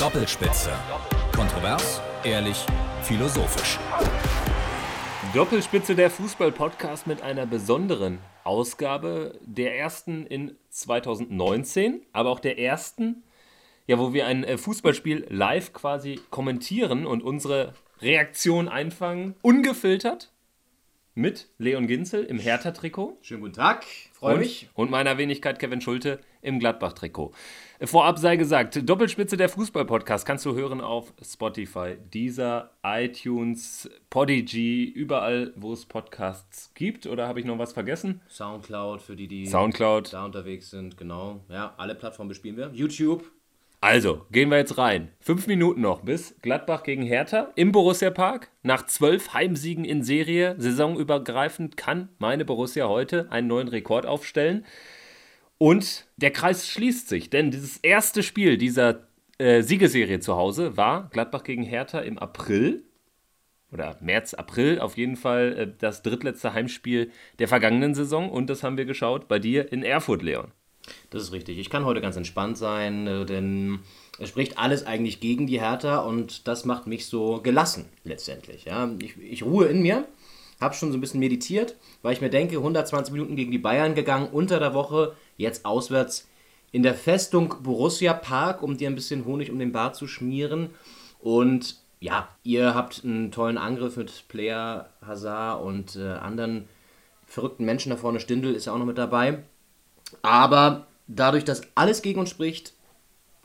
Doppelspitze. Kontrovers, ehrlich, philosophisch. Doppelspitze der Fußball-Podcast mit einer besonderen Ausgabe, der ersten in 2019, aber auch der ersten, ja, wo wir ein äh, Fußballspiel live quasi kommentieren und unsere Reaktion einfangen, ungefiltert mit Leon Ginzel im Hertha-Trikot. Schönen guten Tag, freue mich. Und meiner Wenigkeit Kevin Schulte im Gladbach-Trikot. Vorab sei gesagt, Doppelspitze der Fußball-Podcast kannst du hören auf Spotify, Deezer, iTunes, Podigy, überall, wo es Podcasts gibt. Oder habe ich noch was vergessen? Soundcloud für die, die Soundcloud. da unterwegs sind, genau. Ja, alle Plattformen bespielen wir. YouTube. Also, gehen wir jetzt rein. Fünf Minuten noch bis Gladbach gegen Hertha im Borussia Park. Nach zwölf Heimsiegen in Serie, saisonübergreifend, kann meine Borussia heute einen neuen Rekord aufstellen. Und der Kreis schließt sich, denn dieses erste Spiel dieser äh, Siegeserie zu Hause war Gladbach gegen Hertha im April oder März, April, auf jeden Fall äh, das drittletzte Heimspiel der vergangenen Saison. Und das haben wir geschaut bei dir in Erfurt, Leon. Das ist richtig. Ich kann heute ganz entspannt sein, äh, denn es spricht alles eigentlich gegen die Hertha und das macht mich so gelassen letztendlich. Ja. Ich, ich ruhe in mir, habe schon so ein bisschen meditiert, weil ich mir denke, 120 Minuten gegen die Bayern gegangen, unter der Woche, jetzt auswärts in der Festung Borussia Park, um dir ein bisschen Honig um den Bart zu schmieren. Und ja, ihr habt einen tollen Angriff mit Player, Hazard und äh, anderen verrückten Menschen da vorne. Stindl ist ja auch noch mit dabei. Aber dadurch, dass alles gegen uns spricht,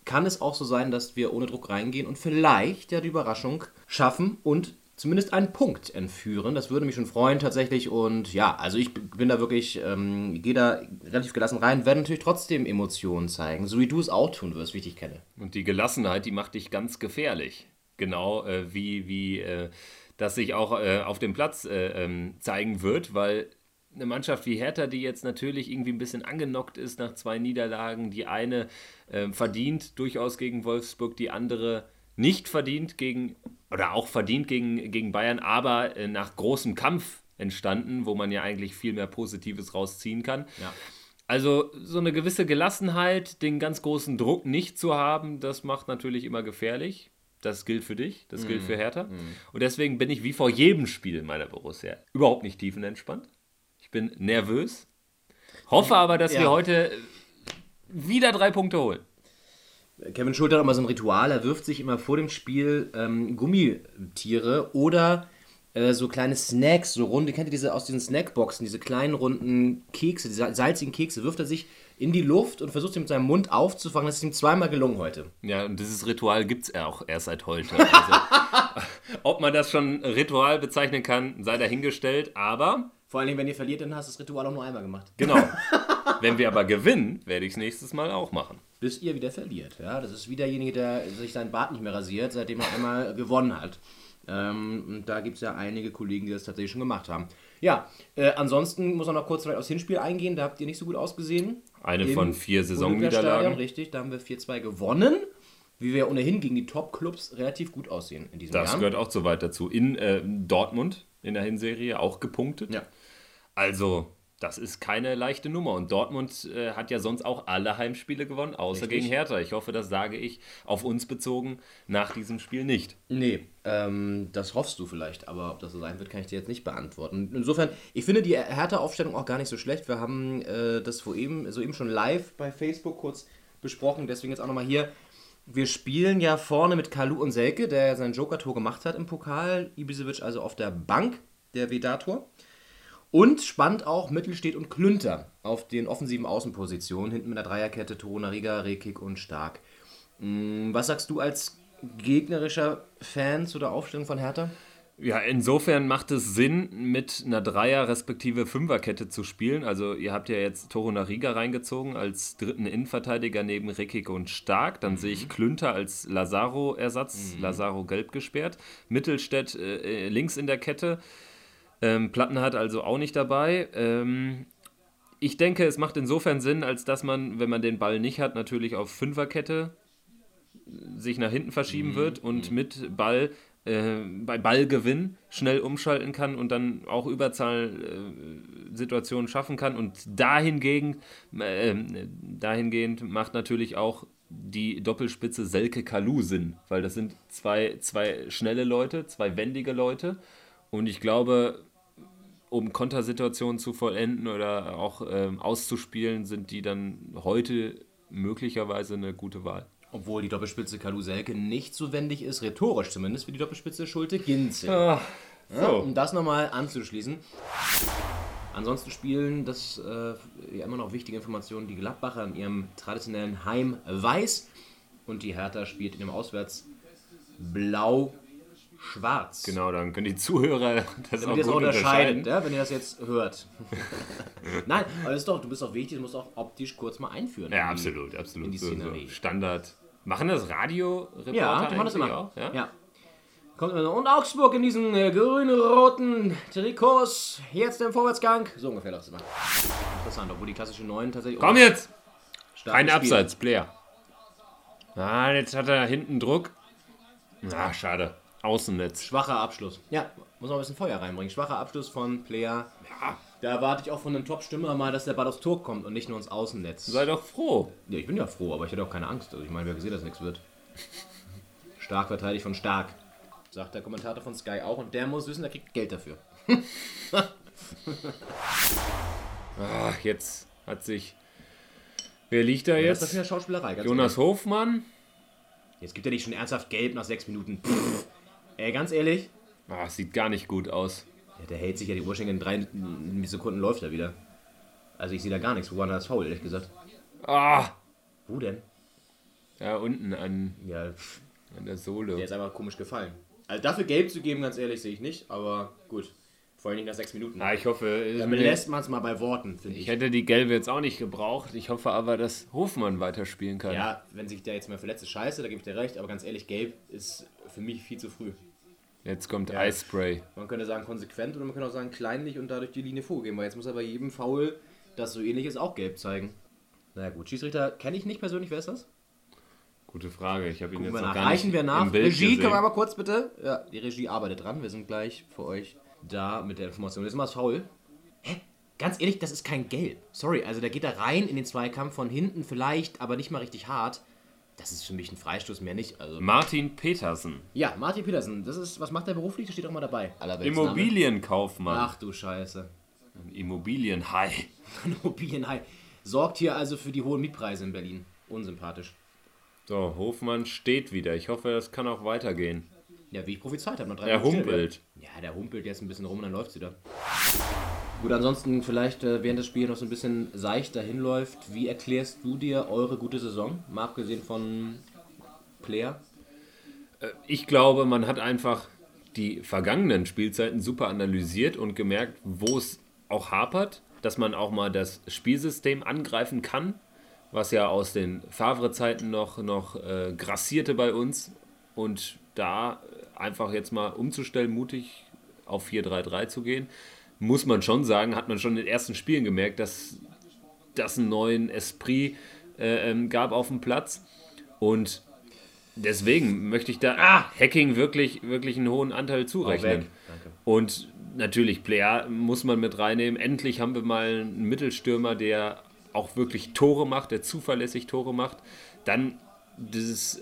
kann es auch so sein, dass wir ohne Druck reingehen und vielleicht ja die Überraschung schaffen und zumindest einen Punkt entführen. Das würde mich schon freuen tatsächlich. Und ja, also ich bin da wirklich, ähm, gehe da relativ gelassen rein, werde natürlich trotzdem Emotionen zeigen, so wie du es auch tun wirst, wie ich dich kenne. Und die Gelassenheit, die macht dich ganz gefährlich. Genau äh, wie, wie äh, das sich auch äh, auf dem Platz äh, ähm, zeigen wird, weil eine Mannschaft wie Hertha, die jetzt natürlich irgendwie ein bisschen angenockt ist nach zwei Niederlagen, die eine äh, verdient durchaus gegen Wolfsburg, die andere nicht verdient gegen, oder auch verdient gegen, gegen Bayern, aber äh, nach großem Kampf entstanden, wo man ja eigentlich viel mehr Positives rausziehen kann. Ja. Also so eine gewisse Gelassenheit, den ganz großen Druck nicht zu haben, das macht natürlich immer gefährlich. Das gilt für dich, das gilt für Hertha. Und deswegen bin ich wie vor jedem Spiel meiner Borussia überhaupt nicht tiefenentspannt. Ich bin nervös. Hoffe aber, dass Ja. wir heute wieder drei Punkte holen. Kevin Schulter hat immer so ein Ritual, er wirft sich immer vor dem Spiel ähm, Gummitiere oder äh, so kleine Snacks, so runde, kennt ihr diese aus diesen Snackboxen, diese kleinen runden Kekse, diese salzigen Kekse, wirft er sich in die Luft und versucht sie mit seinem Mund aufzufangen. Das ist ihm zweimal gelungen heute. Ja, und dieses Ritual gibt es auch erst seit heute. Also, ob man das schon Ritual bezeichnen kann, sei dahingestellt. Aber, Vor Dingen, wenn ihr verliert, dann hast du das Ritual auch nur einmal gemacht. genau, wenn wir aber gewinnen, werde ich es nächstes Mal auch machen. Bis ihr wieder verliert. Ja, das ist wie derjenige, der sich seinen Bart nicht mehr rasiert, seitdem er einmal gewonnen hat. Ähm, und da gibt es ja einige Kollegen, die das tatsächlich schon gemacht haben. Ja, äh, ansonsten muss man noch kurz vielleicht aufs Hinspiel eingehen. Da habt ihr nicht so gut ausgesehen. Eine Im von vier Saisonniederlagen. Richtig, da haben wir 4-2 gewonnen. Wie wir ohnehin gegen die Top-Clubs relativ gut aussehen in diesem Das Jahr. gehört auch so weit dazu. In äh, Dortmund in der Hinserie auch gepunktet. Ja. Also, das ist keine leichte Nummer. Und Dortmund äh, hat ja sonst auch alle Heimspiele gewonnen, außer Richtig. gegen Hertha. Ich hoffe, das sage ich auf uns bezogen nach diesem Spiel nicht. Nee, ähm, das hoffst du vielleicht, aber ob das so sein wird, kann ich dir jetzt nicht beantworten. Insofern, ich finde die Hertha-Aufstellung auch gar nicht so schlecht. Wir haben äh, das soeben, soeben schon live bei Facebook kurz besprochen, deswegen jetzt auch nochmal hier. Wir spielen ja vorne mit Kalu und Selke, der ja sein Joker-Tor gemacht hat im Pokal. Ibisevic also auf der Bank, der Vedator. Und spannend auch Mittelstedt und Klünter auf den offensiven Außenpositionen, hinten mit der Dreierkette Torunariga, Rekik und Stark. Mm, Was sagst du als gegnerischer Fan zu der Aufstellung von Hertha? Ja, insofern macht es Sinn, mit einer Dreier- respektive Fünferkette zu spielen. Also ihr habt ja jetzt Toro Nariga reingezogen als dritten Innenverteidiger neben Rekik und Stark. Dann sehe ich Klünter als Lazaro-Ersatz, Lazaro gelb gesperrt. Mittelstädt äh, äh, links in der Kette. Ähm, Platten hat also auch nicht dabei. Ähm, ich denke, es macht insofern Sinn, als dass man, wenn man den Ball nicht hat, natürlich auf Fünferkette sich nach hinten verschieben wird und mit Ball äh, bei Ballgewinn schnell umschalten kann und dann auch Überzahlsituationen schaffen kann. Und dahingegen, äh, dahingehend macht natürlich auch die Doppelspitze Selke Kalu sind, weil das sind zwei, zwei schnelle Leute, zwei wendige Leute. Und ich glaube, um Kontersituationen zu vollenden oder auch ähm, auszuspielen, sind die dann heute möglicherweise eine gute Wahl. Obwohl die Doppelspitze Kalu Selke nicht so wendig ist, rhetorisch zumindest, wie die Doppelspitze Schulte Ginzel. Ah, Ja, um das nochmal anzuschließen. Ansonsten spielen, das äh, ja immer noch wichtige Informationen, die Gladbacher in ihrem traditionellen Heim weiß und die Hertha spielt in dem Auswärts blau-schwarz. Genau, dann können die Zuhörer das Damit auch das auch unterscheiden. ja, wenn ihr das jetzt hört. Nein, aber das ist doch, du bist auch wichtig, du musst auch optisch kurz mal einführen. Ja, in die- absolut, absolut. in die So- so Szenerie. Standard. Machen das Radio-Reporter Ja, die machen das immer. auch? Ja? ja. Kommt immer so, und Augsburg in diesen äh, grün-roten Trikots, jetzt im Vorwärtsgang. So ungefähr läuft es immer. Interessant, obwohl die klassische 9 tatsächlich. Komm jetzt! Kein. Abseits, Player. Ah, jetzt hat er hinten Druck. Ah, schade. Außennetz. Schwacher Abschluss. Ja, muss noch ein bisschen Feuer reinbringen. Schwacher Abschluss von Player. Ja, da erwarte ich auch von einem Top-Stürmer mal, dass der Ball aufs Tor kommt und nicht nur ins Außennetz. Sei doch froh. Ja, ich bin ja froh, aber ich hätte auch keine Angst. Also ich meine, wer gesehen, dass nichts wird. Stark verteidigt von Stark. Sagt der Kommentator von Sky auch und der muss wissen, der kriegt Geld dafür. Ach, jetzt hat sich. Wer liegt da Das ist jetzt? das wieder Schauspielerei. Ganz Jonas Hofmann? ehrlich. Jetzt gibt er nicht schon ernsthaft gelb nach sechs Minuten. Pff. Ey, ganz ehrlich, Ah, sieht gar nicht gut aus. ja, der hält sich ja die Uhrschenke in drei Sekunden läuft er wieder. Also ich sehe da gar nichts. Wo war denn das faul, ehrlich gesagt? Ah! Wo denn? Ja, unten an, Ja, an der Sohle. der ist einfach komisch gefallen. Also dafür gelb zu geben, ganz ehrlich, sehe ich nicht. Aber gut. Vor allem nicht nach sechs Minuten. Ah, ich hoffe. Damit lässt man es mal bei Worten, finde ich ich. hätte die gelbe jetzt auch nicht gebraucht. Ich hoffe aber, dass Hofmann weiterspielen kann. Ja, wenn sich der jetzt mal verletzt, ist scheiße, da gebe ich dir recht. Aber ganz ehrlich, gelb ist für mich viel zu früh. Jetzt kommt Eispray. Man könnte sagen konsequent oder man könnte auch sagen kleinlich und dadurch die Linie vorgeben. Weil jetzt muss er bei jedem Foul, das so ähnlich ist, auch gelb zeigen. Na gut, Schiedsrichter kenne ich nicht persönlich. Wer ist das? Gute Frage. Ich habe ihn Gucken jetzt noch nach. gar Reichen nicht wir nach. Regie, können wir aber kurz bitte? Ja, die Regie arbeitet dran. Wir sind gleich für euch da mit der Information. Jetzt mal das Foul. Hä? Ganz ehrlich, das ist kein Gelb. Sorry, also der geht da rein in den Zweikampf von hinten vielleicht, aber nicht mal richtig hart. Das ist für mich ein Freistoß, mehr nicht. Also, Martin Petersen. ja, Martin Petersen, das ist, was macht er beruflich? Das steht auch mal dabei. Immobilienkaufmann. Ach du Scheiße. Immobilienhai. Immobilienhai. Sorgt hier also für die hohen Mietpreise in Berlin. Unsympathisch. So, Hofmann steht wieder. Ich hoffe, das kann auch weitergehen. Ja, wie ich prophezeit habe. noch drei Er Minuten steht humpelt. Ja, der humpelt jetzt ein bisschen rum und dann läuft es wieder. Gut, ansonsten vielleicht äh, während des Spiels noch so ein bisschen seicht dahin läuft. Wie erklärst du dir eure gute Saison? Mal abgesehen von Player. Ich glaube, man hat einfach die vergangenen Spielzeiten super analysiert und gemerkt, wo es auch hapert, dass man auch mal das Spielsystem angreifen kann, was ja aus den Favre-Zeiten noch, noch äh, grassierte bei uns. Und da einfach jetzt mal umzustellen, mutig auf 4-3-3 zu gehen, muss man schon sagen, hat man schon in den ersten Spielen gemerkt, dass das einen neuen Esprit äh, ähm, gab auf dem Platz. Und deswegen möchte ich da ah, Hacking wirklich, wirklich einen hohen Anteil zurechnen. Und natürlich, Player muss man mit reinnehmen. Endlich haben wir mal einen Mittelstürmer, der auch wirklich Tore macht, der zuverlässig Tore macht. Dann dieses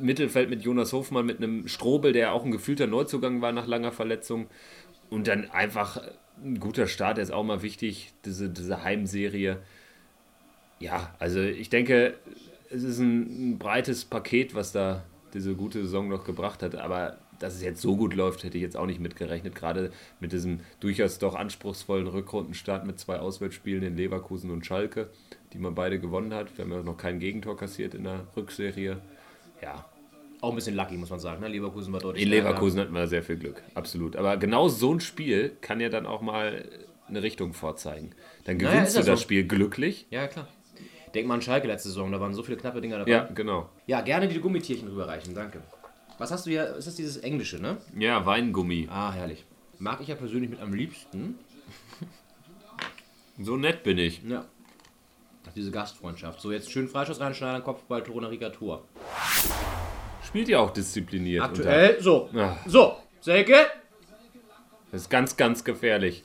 Mittelfeld mit Jonas Hofmann, mit einem Strobel, der auch ein gefühlter Neuzugang war nach langer Verletzung. Und dann einfach ein guter Start, der ist auch mal wichtig, diese, diese Heimserie. Ja, also ich denke, es ist ein, ein breites Paket, was da diese gute Saison noch gebracht hat. Aber dass es jetzt so gut läuft, hätte ich jetzt auch nicht mitgerechnet. Gerade mit diesem durchaus doch anspruchsvollen Rückrundenstart mit zwei Auswärtsspielen in Leverkusen und Schalke, die man beide gewonnen hat. Wir haben ja noch kein Gegentor kassiert in der Rückserie. Ja, Auch ein bisschen lucky, muss man sagen. Ne? Leverkusen war deutlich in stärker. Leverkusen hatten wir sehr viel Glück, absolut. Aber genau so ein Spiel kann ja dann auch mal eine Richtung vorzeigen. Dann Naja, gewinnst ist du ja das so. Spiel glücklich. Ja, klar. Denk mal an Schalke letzte Saison, da waren so viele knappe Dinger dabei. Ja, genau. Ja, gerne die Gummitierchen rüberreichen, danke. Was hast du hier? Ist das dieses Englische, ne? Ja, Weingummi. Ah, herrlich. Mag ich ja persönlich mit am liebsten. So nett bin ich. Ja. Ach, diese Gastfreundschaft. So, jetzt schön Freischuss reinschneiden, Kopfball, Torunariga, Tor. Spielt ja auch diszipliniert. Aktuell, so. Ah. So, Selke. unter- Das ist ganz, ganz gefährlich.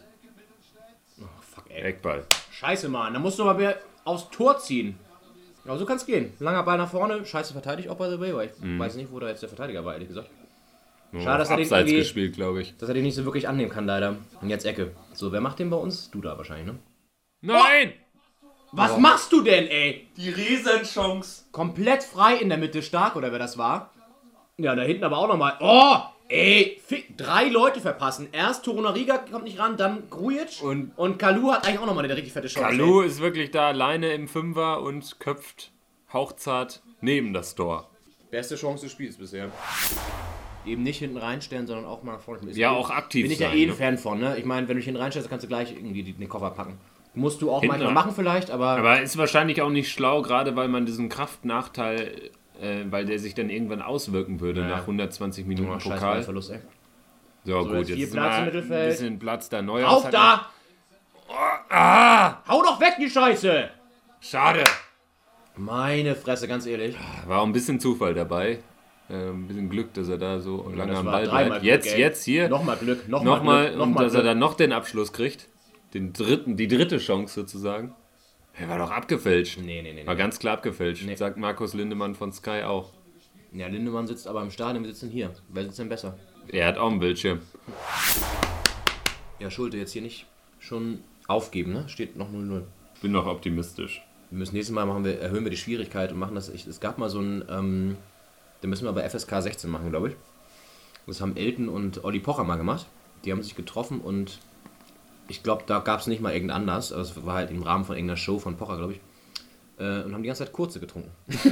Fuck, ey. Eckball. Scheiße, Mann. Da musst du mal wieder aufs Tor ziehen. Aber so kann es gehen. Langer Ball nach vorne, scheiße verteidigt auch by the way, weil ich weiß nicht, wo da jetzt der Verteidiger war, ehrlich gesagt. Schade, dass er, den gespielt, glaube ich. dass er den nicht so wirklich annehmen kann, leider. Und jetzt Ecke. So, wer macht den bei uns? Du da wahrscheinlich, ne? Nein! Was machst du denn, ey? Die Riesenchance. Komplett frei in der Mitte stark, oder wer das war? Ja, da hinten aber auch nochmal. Oh! Ey, fick, drei Leute verpassen. Erst Torunariga kommt nicht ran, dann Grujic Und- und Kalu hat eigentlich auch nochmal eine richtig fette Chance. Kalu ist wirklich da alleine im Fünfer und köpft hauchzart neben das Tor. Beste Chance des Spiels bisher. Eben nicht hinten reinstellen, sondern auch mal nach vorne. Ist- Ja, auch aktiv Bin ich ja sein, eh ein ne? Fan von, ne? Ich meine, wenn du dich hinten reinstellst, kannst du gleich irgendwie die- den Koffer packen. Musst du auch Hinten manchmal machen vielleicht, aber, Aber ist wahrscheinlich auch nicht schlau, gerade weil man diesen Kraftnachteil, äh, weil der sich dann irgendwann auswirken würde Ja. nach 120 Minuten oh, Pokal. Verlust, ey. So, gut, jetzt ist Platz mal im Mittelfeld. ein bisschen Platz da. Neuer Auf da! Ah! Hau doch weg, die Scheiße! Schade. Meine Fresse, ganz ehrlich. War auch ein bisschen Zufall dabei. Äh, ein bisschen Glück, dass er da so lange am Ball bleibt. Glück, Jetzt, ey. jetzt hier. Nochmal Glück, nochmal Nochmal, Glück, und nochmal dass er Glück. dann noch den Abschluss kriegt. Den dritten, die dritte Chance sozusagen. Er war doch abgefälscht. Nee, nee, nee. War nee. ganz klar abgefälscht, Nee. sagt Markus Lindemann von Sky auch. Ja, Lindemann sitzt aber im Stadion, wir sitzen hier. Wer sitzt denn besser? Er hat auch einen Bildschirm. Ja, Schulte jetzt hier nicht schon aufgeben, ne? Steht noch 0-0. Bin noch optimistisch. Wir müssen nächstes Mal machen wir, erhöhen wir die Schwierigkeit und machen das. Ich, es gab mal so ein, ähm, da müssen wir bei FSK 16 machen, glaube ich. Das haben Elton und Olli Pocher mal gemacht. Die haben sich getroffen und ich glaube, da gab es nicht mal irgendein anders. Also es war halt im Rahmen von irgendeiner Show von Pocher, glaube ich. Äh, und haben die ganze Zeit kurze getrunken.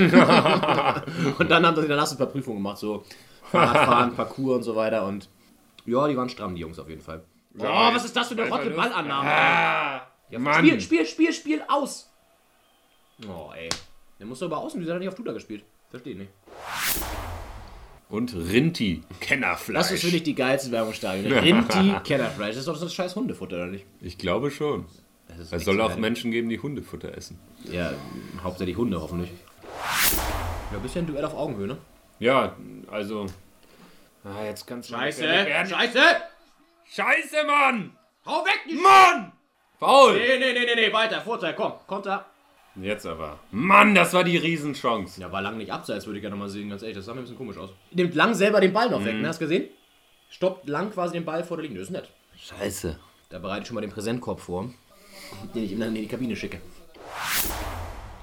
und dann haben sie danach so ein paar Prüfungen gemacht, so Fahrradfahren, Parcours und so weiter. Und ja, die waren stramm, die Jungs auf jeden Fall. Oh, was ist das für eine rotte Ballannahme? Ja, Mann. Spiel, Spiel, Spiel, Spiel, aus! Oh, ey. Der muss doch aber außen, wieso hat er nicht auf Tuta gespielt? Verstehe nicht. Und Rinti, Kennerfleisch. Das ist für mich die geilste Werbung im Stadion. Rinti Kennerfleisch. Das ist doch das scheiß Hundefutter, oder nicht? Ich glaube schon. Es soll auch. Menschen geben, die Hundefutter essen. Ja, hauptsächlich Hunde hoffentlich. Ja, bisschen Duell auf Augenhöhe, ne? Ja, also. Ah, jetzt kannst du. Scheiße! Scheiße! Scheiße, Mann! Hau weg, die Mann! Faul! Nee, nee, nee, nee, nee, weiter, Vorteil, komm, Konter. Jetzt aber. Mann, das war die Riesenchance. Ja, war lang nicht abseits, würde ich gerne mal sehen, ganz ehrlich. Das sah mir ein bisschen komisch aus. Nimmt lang selber den Ball noch weg, ne? Hast du gesehen? Stoppt lang quasi den Ball vor der Linie. Das ist nett. Scheiße. Da bereite ich schon mal den Präsentkorb vor, den ich ihm dann in die Kabine schicke.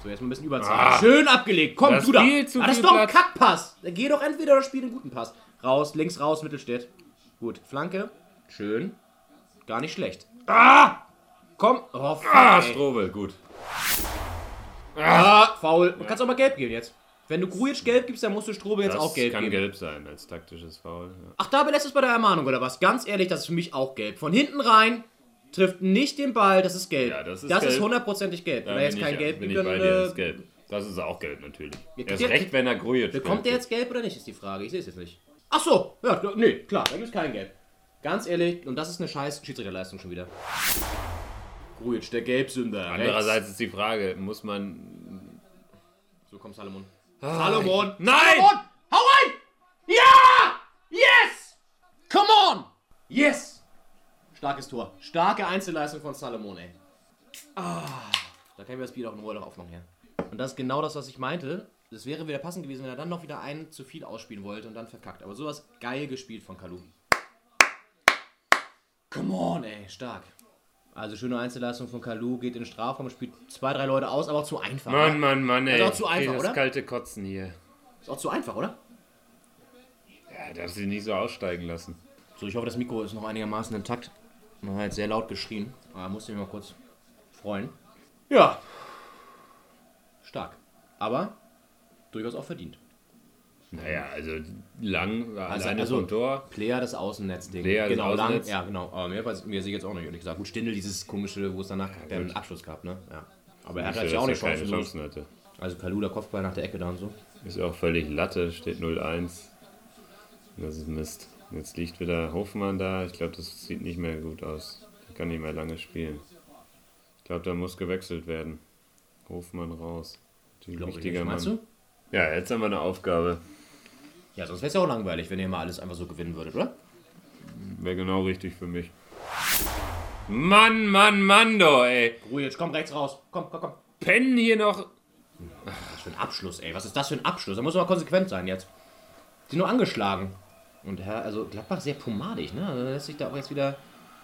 So, jetzt mal ein bisschen Überzahl. Schön abgelegt. Komm, Das du da. viel zu ah, das ist doch ein. Kackpass. Dann geh doch entweder oder spiel einen guten Pass. Raus, links raus, Mittelstädt. Gut, Flanke. Schön. Gar nicht schlecht. Ah! Komm. Oh, fuck, Ah. Strobel, gut. Ah, faul. Du kannst auch mal gelb geben jetzt. Wenn du Grujic gelb gibst, dann musst du Strobe jetzt Das auch gelb kann geben. gelb sein als taktisches Foul. Ja. Ach, da belässt es bei der Ermahnung oder was? Ganz ehrlich, das ist für mich auch gelb. Von hinten rein, trifft nicht den Ball, das ist gelb. Ja, das ist das ist gelb. hundertprozentig gelb. Wenn Da er jetzt kein ich, Gelb bin gibt, ich bei dann dir, das ist äh, gelb. Das ist auch gelb natürlich. Ja, Erst der- recht, wenn er Grujic bekommt der jetzt gelb oder nicht, ist die Frage. Ich sehe es jetzt nicht. Ach so, ja, nee, klar, da gibt es kein Gelb. Ganz ehrlich, und das ist eine scheiß Schiedsrichterleistung schon wieder. Grujic, der Gelbsünder. Andererseits ist die Frage, muss man. So, komm, Salomon. Salomon! Nein! Salomon! Hau rein! Ja! Yes! Come on! Yes! Starkes Tor. Starke Einzelleistung von Salomon, ey. Ah, da können wir das Spiel auch in Ruhe noch aufmachen, ja. Und das ist genau das, was ich meinte. Das wäre wieder passend gewesen, wenn er dann noch wieder einen zu viel ausspielen wollte und dann verkackt. Aber sowas geil gespielt von Kalu. Come on, ey, stark. Also schöne Einzelleistung von Kalu, geht in den Strafraum, spielt zwei, drei Leute aus, aber auch zu einfach. Mann? Mann, Mann, ey. ist auch zu einfach, das oder? kalte Kotzen hier. Ist auch zu einfach, oder? Ja, darf sie nicht so aussteigen lassen. So, ich hoffe, das Mikro ist noch einigermaßen intakt. Man hat jetzt sehr laut geschrien. Aber musste mich mal kurz freuen. Ja. Stark. Aber durchaus auch verdient. Naja, also lang war Also- alleine also- vom Tor. Player des Außennetz-Ding. Player genau, lang. Außennetz. Ja, genau. Aber mehr weiß mir sie jetzt auch nicht, ehrlich gesagt. Gut, Stindel, dieses komische, wo es danach einen gut. Abschluss gab, ne? Ja. Aber er hat er auch nicht Chancen. Chancen hatte. Also Kalu, der Kopfball nach der Ecke da und so. Ist auch völlig Latte, steht 0-1. Das ist Mist. Jetzt liegt wieder Hofmann da. Ich glaube, das sieht nicht mehr gut aus. Der kann nicht mehr lange spielen. Ich glaube, da muss gewechselt werden. Hofmann raus. Die Glaube ich wichtiger nicht. Meinst Mann. du? Ja, jetzt haben wir eine Aufgabe. Ja, sonst wäre es ja auch langweilig, wenn ihr mal alles einfach so gewinnen würdet, oder? Wäre genau richtig für mich. Mann, Mann, Mann, doch, ey. Ruhe, jetzt komm rechts raus. Komm, komm, komm. Pennen hier noch Was für ein Abschluss, ey. Was ist das für ein Abschluss? Da muss man konsequent sein jetzt. Die nur angeschlagen. Und Herr, also Gladbach sehr pomadig, ne? Also lässt sich da auch jetzt wieder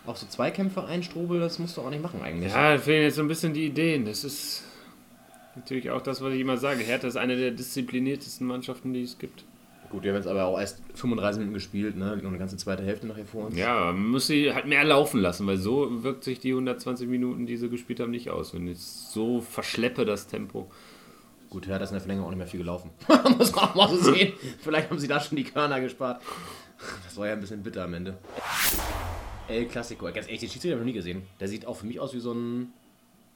auf so Zweikämpfe einstrobeln, das musst du auch nicht machen eigentlich. Ja, da fehlen jetzt so ein bisschen die Ideen. Das ist natürlich auch das, was ich immer sage. Hertha ist eine der diszipliniertesten Mannschaften, die es gibt. Gut, wir haben jetzt aber auch erst 35 Minuten gespielt, ne? Noch eine ganze zweite Hälfte nachher vor uns. Ja, man muss sie halt mehr laufen lassen, weil so wirkt sich die 120 Minuten, die sie gespielt haben, nicht aus. Wenn ich so verschleppe das Tempo. Gut, Hertha ist in der Verlängerung auch nicht mehr viel gelaufen. muss man auch mal so sehen. Vielleicht haben sie da schon die Körner gespart. Das war ja ein bisschen bitter am Ende. El Clasico. Ganz ehrlich, den Schiedsrichter habe ich noch nie gesehen. Der sieht auch für mich aus wie so ein.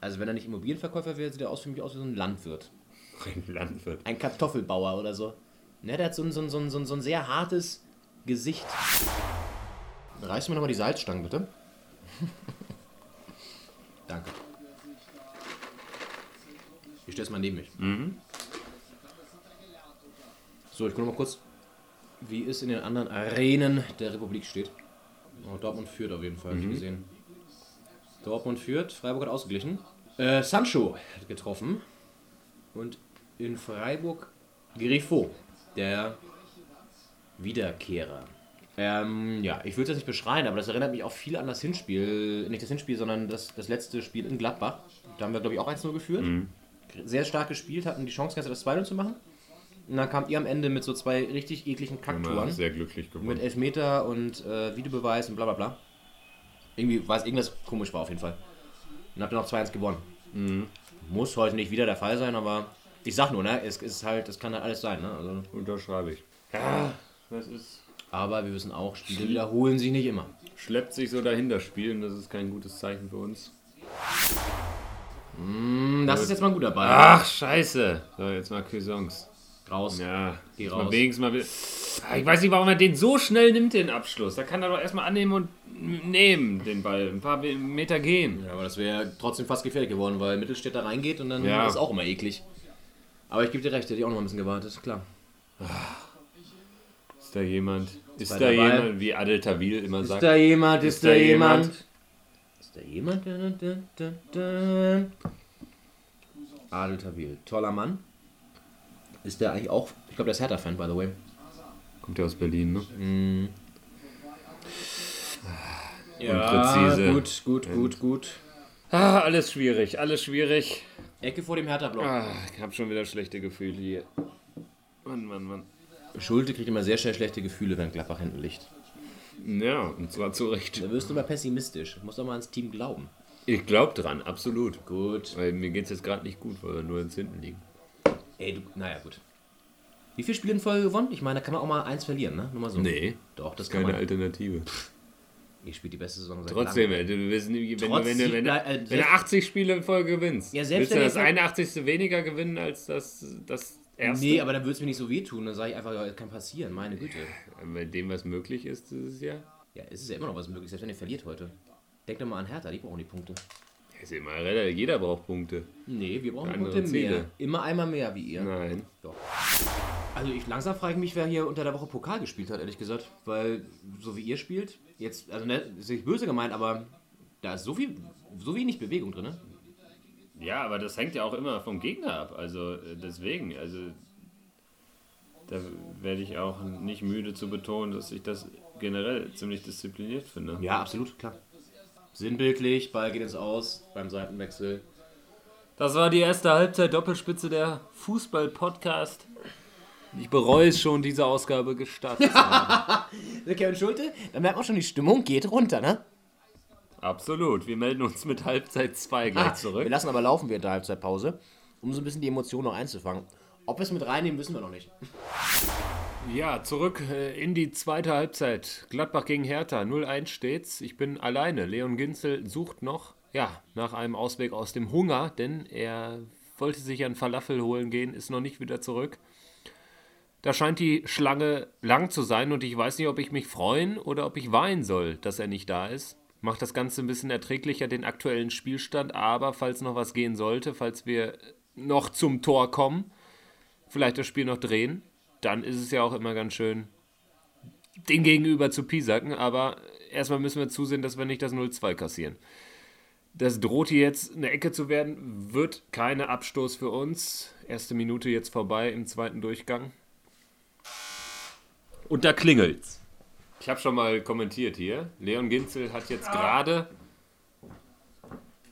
Also, wenn er nicht Immobilienverkäufer wäre, sieht er aus für mich aus wie so ein Landwirt. Ein Landwirt. Ein Kartoffelbauer oder so. Ne, der hat so ein, so ein, so ein, so ein, so ein sehr hartes Gesicht. Reißt mir nochmal die Salzstangen, bitte. Danke. Ich stelle es mal neben mich. So, ich gucke mal kurz, wie es in den anderen Arenen der Republik steht. Oh, Dortmund führt auf jeden Fall, hab ich gesehen. Dortmund führt, Freiburg hat ausgeglichen. Äh, Sancho hat getroffen. Und in Freiburg Grifo, der Wiederkehrer. Ähm, ja, ich will es jetzt nicht beschreien, aber das erinnert mich auch viel an das Hinspiel. Nicht das Hinspiel, sondern das, das letzte Spiel in Gladbach. Da haben wir, glaube ich, auch 1-0 geführt. Sehr stark gespielt, hatten die Chance, das 2-0 zu machen. Und dann kamt ihr am Ende mit so zwei richtig ekligen Kacktouren. Sehr glücklich Mit geworden. Elfmeter und äh, Videobeweis und bla bla bla. Irgendwie, weiß irgendwas komisch war auf jeden Fall. Und habt ihr noch 2-1 gewonnen. Muss heute nicht wieder der Fall sein, aber ich sag nur, ne, es ist halt, es kann halt alles sein, ne? Also, Unterschreibe ich. Ja, das ist. aber wir wissen auch, Spiele wiederholen sich nicht immer. Schleppt sich so dahinter spielen, das ist kein gutes Zeichen für uns. Hm, Das ist jetzt mal ein guter Ball. Ach, scheiße. So, jetzt mal Cuisance. Raus. Ja, Geh raus. Mal wenigstens mal. Ah, Ich weiß nicht, warum er den so schnell nimmt, den Abschluss. Da kann er doch erstmal annehmen und nehmen, den Ball. Ein paar Meter gehen. Ja, aber das wäre trotzdem fast gefährlich geworden, weil Mittelstädt da reingeht und dann Ja. ist auch immer eklig. Aber ich gebe dir recht, hätte ich auch noch ein bisschen gewartet, klar. Ist da jemand? Ist da jemand, wie Adel Tawil immer sagt? da jemand? Ist da jemand? Ist da jemand? Dun, dun, dun. Adel Tawil, toller Mann. Ist der eigentlich auch, ich glaube, der ist Hertha-Fan, by the way. Kommt ja aus Berlin, ne? gut, präzise. gut, gut, gut. Ah, alles schwierig, alles schwierig. Ecke vor dem Hertha-Block. Ah, ich habe schon wieder schlechte Gefühle hier. Mann, Mann, Mann. Schulte kriegt immer sehr schnell schlechte Gefühle, wenn Gladbach hinten liegt. Ja, und zwar zu Recht. Da wirst du immer pessimistisch. Du musst doch mal ans Team glauben. Ich glaube dran, absolut. Gut. Weil mir geht es jetzt gerade nicht gut, weil wir nur ins Hinten liegen. Ey, du, naja, gut. Wie viele Spiele in Folge gewonnen? Ich meine, da kann man auch mal eins verlieren, ne? Nur mal so. Nee, Doch, das kann keine man. Alternative. Ihr spielt die beste Saison seit Trotzdem, langem. ey, du wirst nie, wenn, wenn, wenn, Sieg- äh, wenn du 80 Spiele in Folge gewinnst, Ja, willst du wenn das ihr- 81. weniger gewinnen als das, das erste? Nee, aber dann würde es mir nicht so wehtun. Dann sage ich einfach, ja, das kann passieren, meine Güte. Bei dem, was möglich ist, ist es ja. Ja, es ist ja immer noch was möglich, selbst wenn ihr verliert heute. Denkt doch mal an Hertha, die brauchen die Punkte. Ist immer relativ, jeder braucht Punkte. Nee, wir brauchen Andere Punkte mehr. Ziele. Immer einmal mehr wie ihr. Nein. Doch. Also ich langsam frage ich mich, wer hier unter der Woche Pokal gespielt hat, ehrlich gesagt. Weil so wie ihr spielt, jetzt, also ne, ist nicht böse gemeint, aber da ist so viel, so wenig Bewegung drin. Ne? Ja, aber das hängt ja auch immer vom Gegner ab. Also äh, deswegen, also da werde ich auch nicht müde zu betonen, dass ich das generell ziemlich diszipliniert finde. Ja, absolut, klar. Sinnbildlich, Ball geht ins Aus beim Seitenwechsel. Das war die erste Halbzeit Doppelspitze der Fußball-Podcast. Ich bereue es schon, diese Ausgabe gestartet zu haben. Kevin Schulte, da merkt man schon, die Stimmung geht runter, ne? Absolut. Wir melden uns mit Halbzeit 2 gleich Ah, zurück. Wir lassen aber laufen während der Halbzeitpause, um so ein bisschen die Emotionen noch einzufangen. Ob wir es mit reinnehmen, wissen wir noch nicht. Ja, zurück äh, in die zweite Halbzeit. Gladbach gegen Hertha, 0-1 steht's. Ich bin alleine. Leon Ginzel sucht noch, ja, nach einem Ausweg aus dem Hunger, denn er wollte sich einen Falafel holen gehen, ist noch nicht wieder zurück. Da scheint die Schlange lang zu sein und ich weiß nicht, ob ich mich freuen oder ob ich weinen soll, dass er nicht da ist. Macht das Ganze ein bisschen erträglicher, den aktuellen Spielstand, aber falls noch was gehen sollte, falls wir noch zum Tor kommen, vielleicht das Spiel noch drehen, dann ist es ja auch immer ganz schön, den Gegenüber zu piesacken. Aber erstmal müssen wir zusehen, dass wir nicht das 0-2 kassieren. Das droht hier jetzt eine Ecke zu werden. Wird keine Abstoß für uns. Erste Minute jetzt vorbei im zweiten Durchgang. Und da klingelt's. Ich habe schon mal kommentiert hier. Leon Ginzel hat jetzt gerade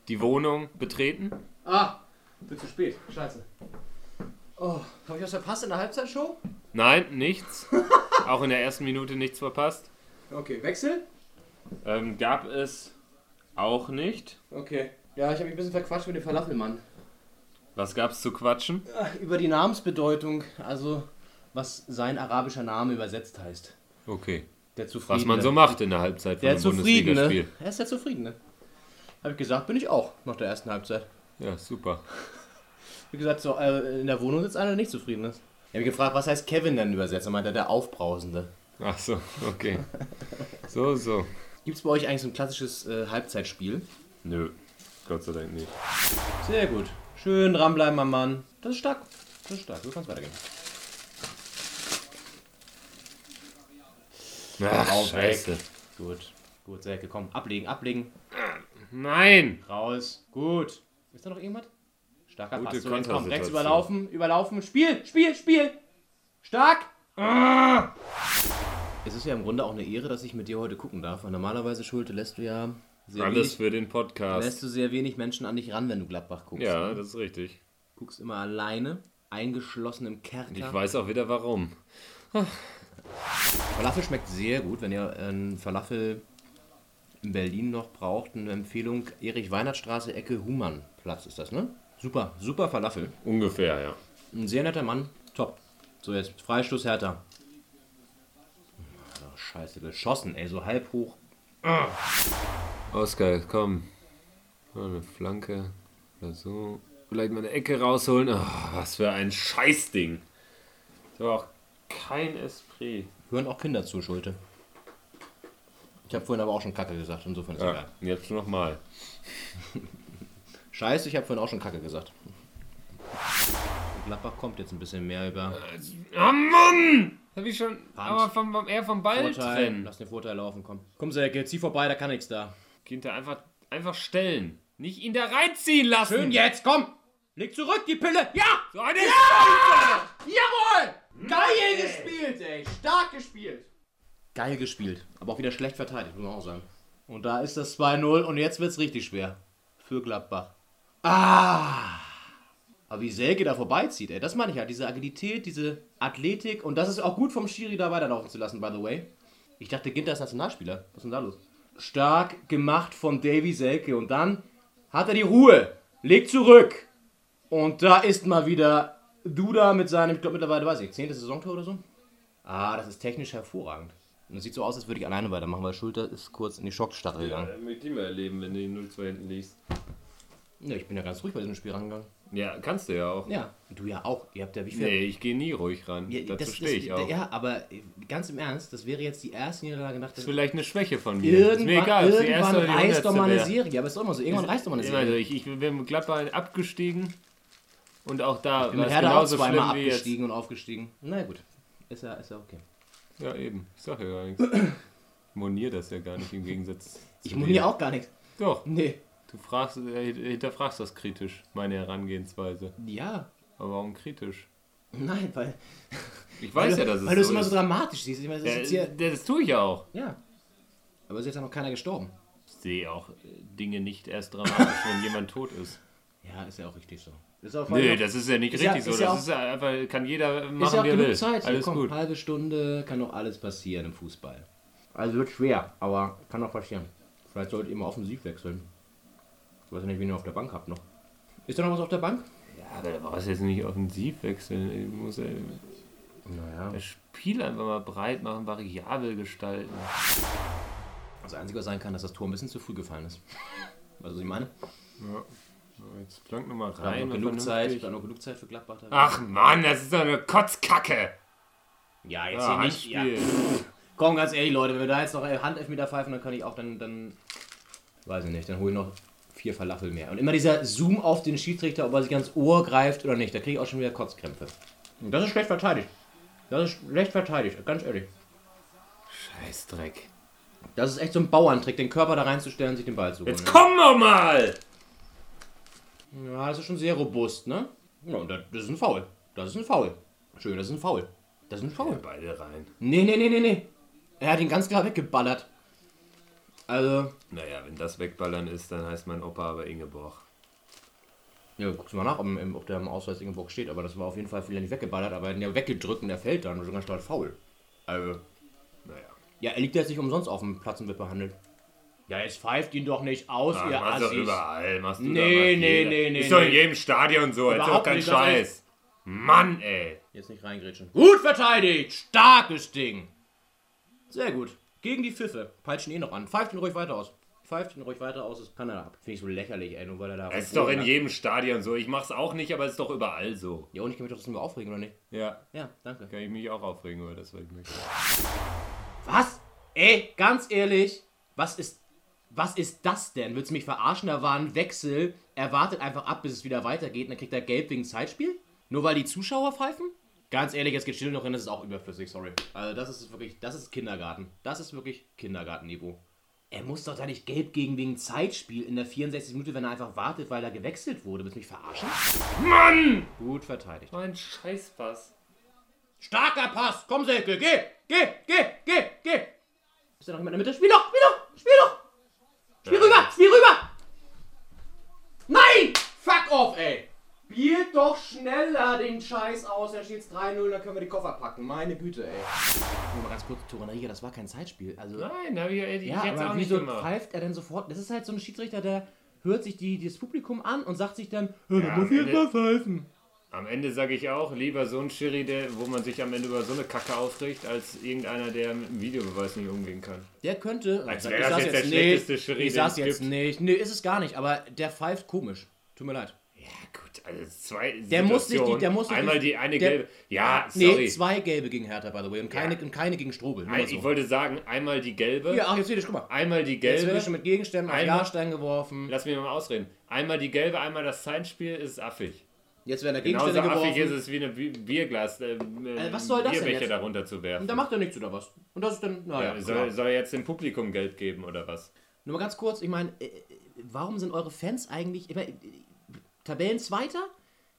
die Wohnung betreten. Ah, bin zu spät. Scheiße. Oh, habe ich was verpasst in der Halbzeitshow? Nein, nichts. Auch in der ersten Minute nichts verpasst. Okay, Wechsel? Ähm, gab es auch nicht. Okay. Ja, ich habe mich ein bisschen verquatscht mit dem Falafelmann. Was gab's zu quatschen? Über die Namensbedeutung, also was sein arabischer Name übersetzt heißt. Okay. Der Zufriedene. Was man so macht in der Halbzeit von Der einem Zufriedene. Bundesligaspiel. Er ist der Zufriedene. Habe ich gesagt, bin ich auch nach der ersten Halbzeit. Ja, super. Wie gesagt, so, äh, in der Wohnung sitzt einer, der nicht zufrieden ist. Ich habe gefragt, was heißt Kevin denn übersetzt? Er meinte, der Aufbrausende. Ach so, okay. So, so. Gibt es bei euch eigentlich so ein klassisches äh, Halbzeitspiel? Nö, Gott sei Dank nicht. Sehr gut. Schön dranbleiben, mein Mann. Das ist stark. Das ist stark. So kann es weitergehen. Ach, Raus, scheiße. weg. Gut. Gut, Selke, komm. Ablegen, ablegen. Nein! Raus. Gut. Ist da noch irgendwas? Starker Gute Pass. So, jetzt komm, rechts überlaufen, überlaufen. Spiel, Spiel, Spiel. Stark. Ah. Es ist ja im Grunde auch eine Ehre, dass ich mit dir heute gucken darf. Weil normalerweise, Schulte, lässt du ja sehr, Alles wenig, für den lässt Podcast. du sehr wenig Menschen an dich ran, wenn du Gladbach guckst. Ja, das ist richtig. Guckst immer alleine, eingeschlossen im Kerker. Ich weiß auch wieder warum. Falafel schmeckt sehr gut. Wenn ihr einen Falafel in Berlin noch braucht, eine Empfehlung: Erich-Weinert-Straße, Ecke Humann-Platz ist das, ne? Super, super Falafel. Ungefähr, ja. Ein sehr netter Mann. Top. So, jetzt Freistoß Hertha. Ach, scheiße, geschossen, ey, so halb hoch. Oskar, komm. Eine Flanke oder so. Vielleicht mal eine Ecke rausholen. Oh, was für ein Scheißding. Das war auch kein Esprit. Hören auch Kinder zu, Schulte. Ich habe vorhin aber auch schon Kacke gesagt, insofern ist Ja, egal. jetzt nochmal. Scheiße, ich habe vorhin auch schon Kacke gesagt. Gladbach kommt jetzt ein bisschen mehr über Oh Mann! Hab ich schon. Aber vom, vom, eher vom Ball Vorteil. trennen. Lass den Vorteil laufen, komm. Komm, Selke, zieh vorbei, da kann nichts da. Da einfach, einfach stellen. Nicht ihn da reinziehen lassen. Schön jetzt, komm! Leg zurück die Pille! Ja! So eine Jawohl! Geil gespielt, ey! Stark gespielt! Geil gespielt. Aber auch wieder schlecht verteidigt, muss man auch sagen. Und da ist das 2-0 und jetzt wird's richtig schwer. Für Gladbach. Ah! Aber wie Selke da vorbeizieht, ey, das meine ich ja. Diese Agilität, diese Athletik und das ist auch gut vom Schiri da weiterlaufen zu lassen, by the way. Ich dachte, Ginter ist Nationalspieler. Was ist denn da los? Stark gemacht von Davy Selke und dann hat er die Ruhe, legt zurück und da ist mal wieder Duda mit seinem, ich glaube mittlerweile, weiß ich, 10. Saisontor oder so. Ah, das ist technisch hervorragend. Und es sieht so aus, als würde ich alleine weitermachen, weil Schulter ist kurz in die Schockstarre gegangen. Ja, möchte ich mal erleben, wenn du die 0-2 hinten liegst. Ja, ich bin ja ganz ruhig bei diesem Spiel rangegangen. Ja, kannst du ja auch. Ja, du ja auch. Ihr habt ja wie viel? Nee, ich gehe nie ruhig ran. Ja, Dazu das- stehe ich auch. Ja, aber ganz im Ernst, das wäre jetzt die erste Niederlage nach Das ist der. vielleicht eine Schwäche von mir. ist mir Irgendwann, egal, irgendwann reißt doch mal eine. Serie. Aber es ist doch immer so. Irgendwann reißt doch mal eine Serie. ich, ich bin mit Gladbach abgestiegen und auch da Ich bin war mit es Hertha auch genauso zweimal schlimm wie jetzt. abgestiegen und aufgestiegen. Na gut. Ist ja, ist ja okay. Ja, eben. Ich sag ja gar nichts. Ich monier das ja gar nicht im Gegensatz Ich zu muss dir. hier auch gar nichts. Doch, Nee. du fragst, äh, hinterfragst das kritisch, meine Herangehensweise. Ja. Aber warum kritisch? Nein, weil. Ich Weil weiß du, ja, dass es weil du es so immer ist. so dramatisch siehst. Ich meine, das ist ja, jetzt das tue ich ja auch. hier, ja. Aber es ist jetzt ja noch keiner gestorben. Ich sehe auch äh, Dinge nicht erst dramatisch, wenn jemand tot ist. Ja, ist ja auch richtig so. Ist Nee, das ist ja nicht Ist ja- richtig ist so. ja das ist ja einfach, kann jeder machen, ist ja auch wie er genug will. Zeit. Alles komm, gut. halbe Stunde kann doch alles passieren im Fußball. Also wird schwer, aber kann auch passieren. Vielleicht solltet ihr mal offensiv wechseln. Ich weiß ja nicht, wen ihr auf der Bank habt noch. Ist da noch was auf der Bank? Ja, aber du brauchst jetzt nicht offensiv wechseln. Du musst ja Naja. das Spiel einfach mal breit machen, variabel gestalten. Das Einzige, was sein kann, dass das Tor ein bisschen zu früh gefallen ist. Weißt du, was ich meine? Ja. Jetzt plank nochmal rein. noch genug Zeit, da noch genug Zeit für Gladbach. Ach Mann, das ist doch eine Kotzkacke. ja, jetzt Ja, hier nicht. Ja. Komm, ganz ehrlich, Leute, wenn wir da jetzt noch Handelfmeter pfeifen, dann kann ich auch dann, dann weiß ich nicht, dann hole ich noch vier Falafel mehr. Und immer dieser Zoom auf den Schiedsrichter, ob er sich ans Ohr greift oder nicht, da kriege ich auch schon wieder Kotzkrämpfe. Und das ist schlecht verteidigt. Das ist schlecht verteidigt, ganz ehrlich. Scheißdreck. Das ist echt so ein Bauerntrick, den Körper da reinzustellen und sich den Ball zu holen. Jetzt komm noch mal! Ja, das ist schon sehr robust, ne? Ja, und das ist ein Foul. Das ist ein Foul. Schön, das ist ein Foul. Das ist ein Foul. Beide rein. Nee, nee, nee, nee, nee. Er hat ihn ganz klar weggeballert. Also, Naja, wenn das Wegballern ist, dann heißt mein Opa aber Ingeborg. ja, guckst du mal nach, ob, ob der im Ausweis Ingeborg steht. Aber das war auf jeden Fall wieder nicht weggeballert, aber er hat ihn ja weggedrückt und er fällt dann. Sogar statt Foul. Also, Naja. ja, er liegt jetzt nicht umsonst auf dem Platz und wird behandelt. Ja, jetzt pfeift ihn doch nicht aus, Ach, ihr machst du doch Assis. überall. Machst du Nee, doch mal nee, nee, nee, Ist doch in nee. jedem Stadion so. Jetzt doch kein Scheiß. Mann, ey. Jetzt nicht reingrätschen. Gut verteidigt! Starkes Ding! Sehr gut. Gegen die Pfiffe. Peitschen eh noch an. Pfeift ihn ruhig weiter aus. Pfeift ihn ruhig weiter aus, das kann er ab. Finde ich so lächerlich, ey, nur weil er da. Es ist doch in rumholt. jedem Stadion so. Ich mach's auch nicht, aber es ist doch überall so. Ja, und ich kann mich doch das nur aufregen, oder nicht? Ja. Ja, danke. Kann ich mich auch aufregen über das, was ich möchte. Was? Ey, ganz ehrlich, was ist. Was ist das denn? Willst du mich verarschen? Da war ein Wechsel. Er wartet einfach ab, bis es wieder weitergeht und dann kriegt er gelb wegen Zeitspiel? Nur weil die Zuschauer pfeifen? Ganz ehrlich, jetzt geht still noch hin, das ist auch überflüssig, sorry. Also das ist wirklich, das ist Kindergarten. Das ist wirklich Kindergartenniveau. Er muss doch da nicht gelb gegen wegen Zeitspiel in der 64 Minute, wenn er einfach wartet, weil er gewechselt wurde. Willst du mich verarschen? Mann! Gut verteidigt. Mein Scheißpass. Starker Pass! Komm, Selke, geh! Geh! Geh! Geh! Geh! Ist da noch jemand in der Mitte? Spiel doch! Spiel doch! Spiel doch! Spiel rüber! Spiel rüber! Nein! Fuck off, ey! Spielt doch schneller den Scheiß aus, dann steht's 3-0, dann können wir die Koffer packen. Meine Güte, ey. Nur mal ganz kurz, Toranaria, das war kein Zeitspiel. Also, Nein, hab ich, ich ja, jetzt aber auch nicht wieso gemacht. pfeift er denn sofort? Das ist halt so ein Schiedsrichter, der hört sich die, das Publikum an und sagt sich dann, ja, Ja, da muss ich am jetzt Ende- mal pfeifen. Am Ende sage ich auch, lieber so ein Schiri, der, wo man sich am Ende über so eine Kacke aufregt, als irgendeiner, der mit dem Videobeweis nicht umgehen kann. Der könnte. Als ich wäre das jetzt der nicht, schlechteste Schiri, Ich sag's jetzt gibt. nicht. Nö, ist es gar nicht, aber der pfeift komisch. Tut mir leid. Ja, gut, also zwei Der muss nicht die- der muss Einmal die- die eine der- gelbe. Ja, Nee, sorry. zwei gelbe gegen Hertha, by the way. Und keine, Ja. und keine gegen Strobel. Ein, so. Ich wollte sagen, einmal die gelbe, Hier, ach, jetzt seht ihr, guck mal. einmal die Jetzt wird gelbe. schon mit Gegenständen auf Einmal- Jahrstein geworfen. Lass mich mal ausreden. Einmal die gelbe, einmal das Zeitspiel ist affig. Jetzt werden da Genauso Gegenstände affig ist geworfen. es wie eine Bi- Bierglas, äh, Äh, was soll das denn Bierbecher jetzt? darunter zu werfen. Und da macht er nichts oder was? Und das ist dann, naja, ja, soll, klar. soll er jetzt dem Publikum Geld geben oder was? Nur mal ganz kurz, ich meine, äh, äh, warum sind eure Fans eigentlich immer. Äh, Tabellenzweiter?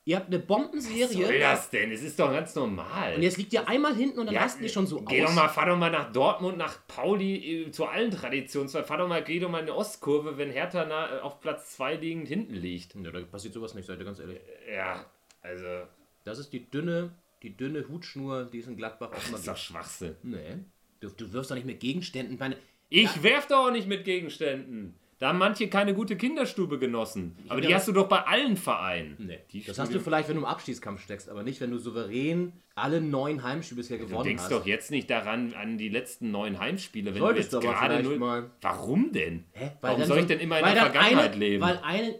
Ihr habt eine Was Bombenserie. soll das denn? Es ist doch ganz normal. Und jetzt liegt ihr einmal hinten und dann Ja, rastet ihr schon so Geh aus. doch mal, fahr doch mal nach Dortmund, nach Pauli, äh, zu allen Traditionen. Fahr doch mal, geh doch mal in die Ostkurve, wenn Hertha na, äh, auf Platz 2 liegend hinten liegt. Ja, da passiert sowas nicht, seid ihr ganz ehrlich. Ja, also, Das ist die dünne, die dünne Hutschnur, die es in Gladbach auch das ist doch. Schwachsinn. Nee. Du, du wirfst doch nicht mit Gegenständen. Meine, Ich werf doch auch nicht mit Gegenständen. Da haben manche keine gute Kinderstube genossen. Aber die hast du doch bei allen Vereinen. nee. Die Das hast du vielleicht, wenn du im Abstiegskampf steckst, aber nicht, wenn du souverän alle neun Heimspiele bisher Du gewonnen denkst hast. doch jetzt nicht daran, an die letzten neun Heimspiele, wenn Solltest du du jetzt gerade null. mal. Warum denn? Hä? Warum dann soll so- ich denn immer in weil der Vergangenheit eine, leben? Weil eine.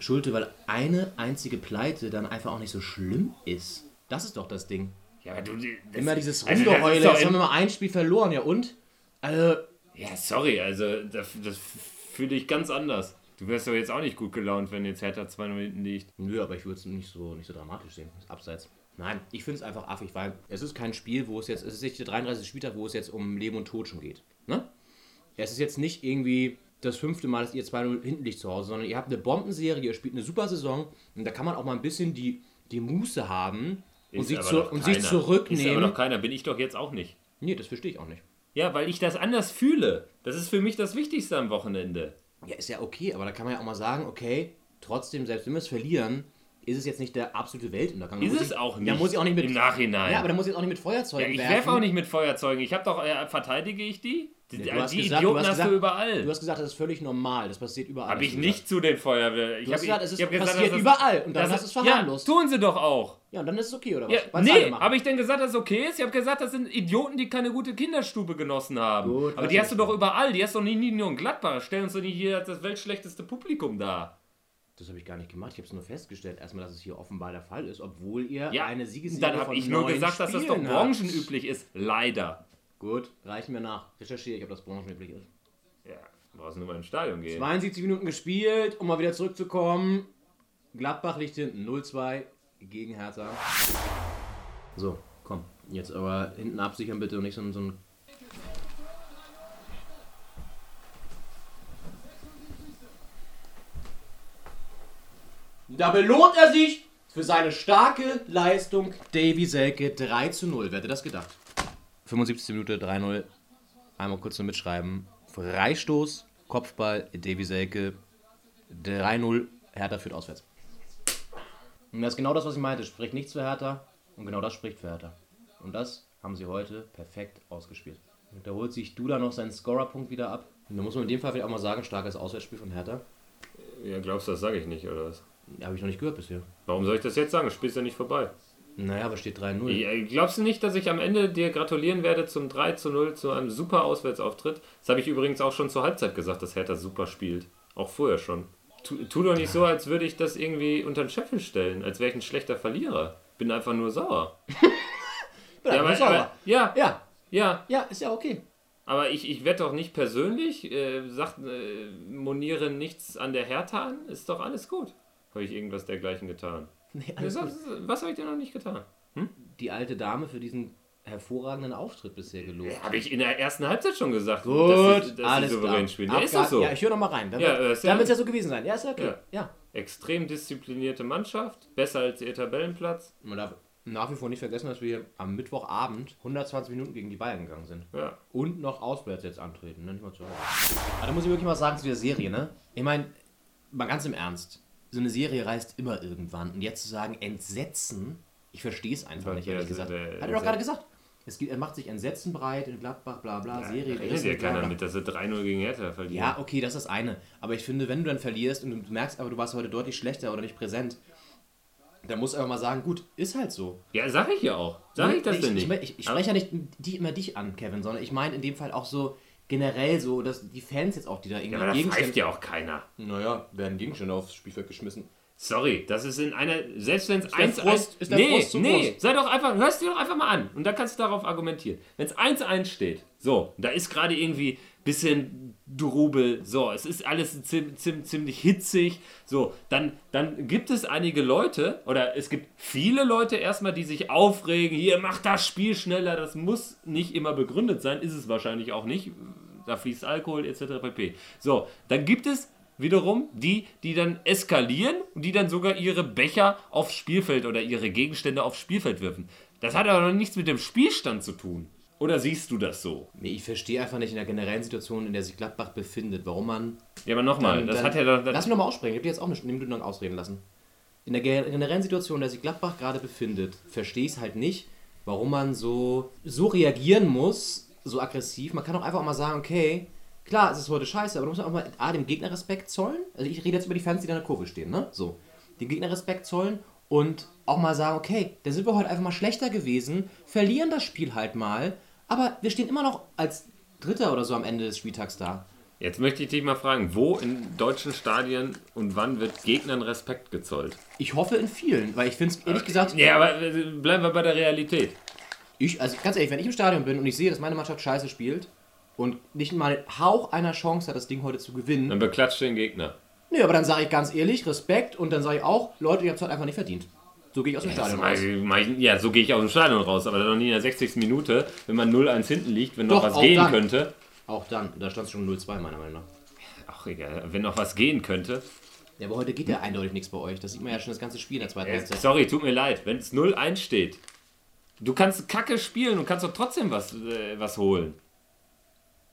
Schulte, weil eine einzige Pleite dann einfach auch nicht so schlimm ist. Das ist doch das Ding. Ja, aber du, das, Immer dieses also Rumgeheule. Jetzt haben wir mal ein Spiel verloren, ja und? Also, Ja, sorry, also das, das fühle ich ganz anders. Du wärst doch jetzt auch nicht gut gelaunt, wenn jetzt Hertha 2 hinten liegt. Nö, aber ich würde es nicht so, nicht so dramatisch sehen. Das ist Abseits. Nein, ich finde es einfach affig, weil es ist kein Spiel, wo es jetzt, es ist nicht der 33. Spieltag, wo es jetzt um Leben und Tod schon geht. Ne? Es ist jetzt nicht irgendwie das fünfte Mal, dass ihr 2-0 hinten liegt zu Hause, sondern ihr habt eine Bombenserie, ihr spielt eine super Saison und da kann man auch mal ein bisschen die, die Muße haben und, sich, aber zu, und sich keiner. Ist aber zurücknehmen. noch keiner, bin ich doch jetzt auch nicht. nee, das verstehe ich auch nicht. Ja, weil ich das anders fühle. Das ist für mich das Wichtigste am Wochenende. Ja, ist ja okay, aber da kann man ja auch mal sagen, okay, trotzdem, selbst wenn wir es verlieren, ist es jetzt nicht der absolute Weltuntergang. Da Ist es ich, auch Da nicht muss ich auch nicht mit im Nachhinein. Ja, aber da muss ich jetzt auch nicht mit Ja, Feuerzeugen ich werfen. werfe auch nicht mit Feuerzeugen. Ich habe doch, äh, verteidige ich die? Die, Nee, du hast die gesagt- Idioten du hast hast gesagt- du überall. Du hast gesagt, das ist völlig normal. Das passiert überall. Habe ich nicht zu den Feuerwehr. Ich Du hast hab- gesagt, es ich ist gesagt, passiert dass überall und dann hast du es Ja, verharmlost. tun sie doch auch. Ja, und dann ist es okay, oder was? Ja, Weil's nee, habe ich denn gesagt, dass es okay ist? Ich habe gesagt, das sind Idioten, die keine gute Kinderstube genossen haben. Gut, Aber die ich hast du doch überall. Die hast du nie, nie nur in Gladbach. Stell uns doch nicht hier als das weltschlechteste Publikum dar. Das habe ich gar nicht gemacht. Ich habe es nur festgestellt, erstmal, dass es hier offenbar der Fall ist, obwohl ihr Ja, eine Siegesserie dann habe ich nur gesagt, dass das doch Spielen branchenüblich ist. Leider. Gut, reichen wir nach. Recherchiere ich, ob das branchenüblich ist. Ja, du brauchst nur mal ins Stadion gehen. 72 Minuten gespielt, um mal wieder zurückzukommen. Gladbach liegt hinten 0-2 gegen Hertha. So, komm. Jetzt aber hinten absichern bitte und nicht so, so ein. Da belohnt er sich für seine starke Leistung. Davy Selke 3 zu 0. Wer hätte das gedacht? 75. Minute 3-0. Einmal kurz nur mitschreiben. Freistoß, Kopfball, Davy Selke 3-0. Hertha führt auswärts. Und das ist genau das, was ich meinte. Spricht nichts für Hertha und genau das spricht für Hertha. Und das haben sie heute perfekt ausgespielt. Und da holt sich Duda noch seinen Scorerpunkt wieder ab. Und da muss man in dem Fall vielleicht auch mal sagen, starkes Auswärtsspiel von Hertha. Ja, glaubst du, das sage ich nicht, oder was? Habe ich noch nicht gehört bisher. Warum soll ich das jetzt sagen? Das Spiel ist ja nicht vorbei. Naja, aber steht 3-0. Ja, Glaubst du nicht, dass ich am Ende dir gratulieren werde zum 3 zu 0, zu einem super Auswärtsauftritt? Das habe ich übrigens auch schon zur Halbzeit gesagt, dass Hertha super spielt. Auch vorher schon. Tu, tu doch nicht so, als würde ich das irgendwie unter den Scheffel stellen, als wäre ich ein schlechter Verlierer. Bin einfach nur sauer. Ja, aber, sauer. aber, ja, ja, ja. ja, ist ja okay. Aber ich, ich werde doch nicht persönlich, äh, sagt, äh, moniere nichts an der Hertha an, ist doch alles gut. Habe ich irgendwas dergleichen getan? Nee, Was, was habe ich denn noch nicht getan? Die alte Dame für diesen hervorragenden Auftritt bisher gelobt. Habe ich in der ersten Halbzeit schon gesagt, Gut, dass sie, dass alles sie souverän klar. spielen. Ja, ist das so? Ja, ich höre noch mal rein. Dann, Ja, wird, ja- dann wird es ja so gewesen sein. Ja, ist ja okay. Ja. Ja. Extrem disziplinierte Mannschaft, besser als ihr Tabellenplatz. Man darf nach wie vor nicht vergessen, dass wir am Mittwochabend 120 Minuten gegen die Bayern gegangen sind. Ja. Und noch auswärts jetzt antreten, ne? nicht mal zu Hause. Aber da muss ich wirklich mal sagen zu der Serie, ne? Ich meine, mal ganz im Ernst, so eine Serie reißt immer irgendwann. Und jetzt zu sagen, Entsetzen, ich verstehe es einfach Ja, nicht, ehrlich gesagt. Hat er doch gerade gesagt. Es gibt, er macht sich Entsetzen breit in Gladbach, bla bla, Serie. Rechnet gerissen, ja keiner mit, dass sie 3-0 gegen Hertha verlieren. Ja, okay, das ist das eine. Aber ich finde, wenn du dann verlierst und du merkst, aber du warst heute deutlich schlechter oder nicht präsent, dann musst du einfach mal sagen, gut, ist halt so. Ja, sag ich ja auch. Sag ich das denn ich, nicht? Ich, ich spreche ja nicht die, immer dich an, Kevin, sondern ich meine in dem Fall auch so generell so, dass die Fans jetzt auch, die da irgendwie ja, aber da pfeift ja auch keiner. Naja, werden Gegenstände aufs Spielfeld geschmissen. Sorry, das ist in einer, selbst wenn es der 1 Frust- ist der nee, Frust zu nee, groß? sei doch einfach, hörst dir doch einfach mal an und dann kannst du darauf argumentieren. Wenn es 1-1 steht, so, da ist gerade irgendwie bisschen Drubel, so, es ist alles zim, zim, ziemlich hitzig, so, dann, dann gibt es einige Leute oder es gibt viele Leute erstmal, die sich aufregen, hier, mach das Spiel schneller, das muss nicht immer begründet sein, ist es wahrscheinlich auch nicht, da fließt Alkohol etc. pp. So, dann gibt es wiederum die, die dann eskalieren und die dann sogar ihre Becher aufs Spielfeld oder ihre Gegenstände aufs Spielfeld wirfen. Das hat aber noch nichts mit dem Spielstand zu tun. Oder siehst du das so? Nee, ich verstehe einfach nicht in der generellen Situation, in der sich Gladbach befindet, warum man... Ja, aber nochmal, dann- das dann- hat ja doch. Lass mich nochmal aussprechen, ich hab dir jetzt auch eine Minute lang ausreden lassen. In der ge- generellen Situation, in der sich Gladbach gerade befindet, verstehe ich es halt nicht, warum man so, so reagieren muss, so aggressiv. Man kann doch einfach auch mal sagen, okay, klar, es ist heute scheiße, aber du musst auch mal A, dem Gegner Respekt zollen. Also ich rede jetzt über die Fans, die da in der Kurve stehen, ne? So. Dem Gegner Respekt zollen und auch mal sagen, okay, da sind wir heute einfach mal schlechter gewesen, verlieren das Spiel halt mal, aber wir stehen immer noch als Dritter oder so am Ende des Spieltags da. jetzt möchte ich dich mal fragen, wo in deutschen Stadien und wann wird Gegnern Respekt gezollt? Ich hoffe in vielen, weil ich finde es ehrlich gesagt, Ja, aber äh, bleiben wir bei der Realität. ich, also ganz ehrlich, wenn ich im Stadion bin und ich sehe, dass meine Mannschaft scheiße spielt und nicht mal einen Hauch einer Chance hat, das Ding heute zu gewinnen, Dann beklatscht den Gegner. nö, aber dann sage ich ganz ehrlich, Respekt und dann sage ich auch, Leute, ihr habt es halt einfach nicht verdient. So gehe ich aus dem Stadion raus. Ja, so gehe ich aus dem Stadion raus, aber dann noch nie in der 60. Minute, wenn man 0-1 hinten liegt, wenn noch Doch, was auch gehen dann. könnte. Auch dann, da stand es schon 0-2 meiner Meinung nach. Ach egal, wenn noch was gehen könnte. Ja, aber heute geht ja eindeutig nichts bei euch. Das sieht man ja schon das ganze Spiel in der zweiten Äh, Halbzeit. sorry, tut mir leid, wenn es 0-1 steht. Du kannst Kacke spielen und kannst doch trotzdem was, äh, was holen.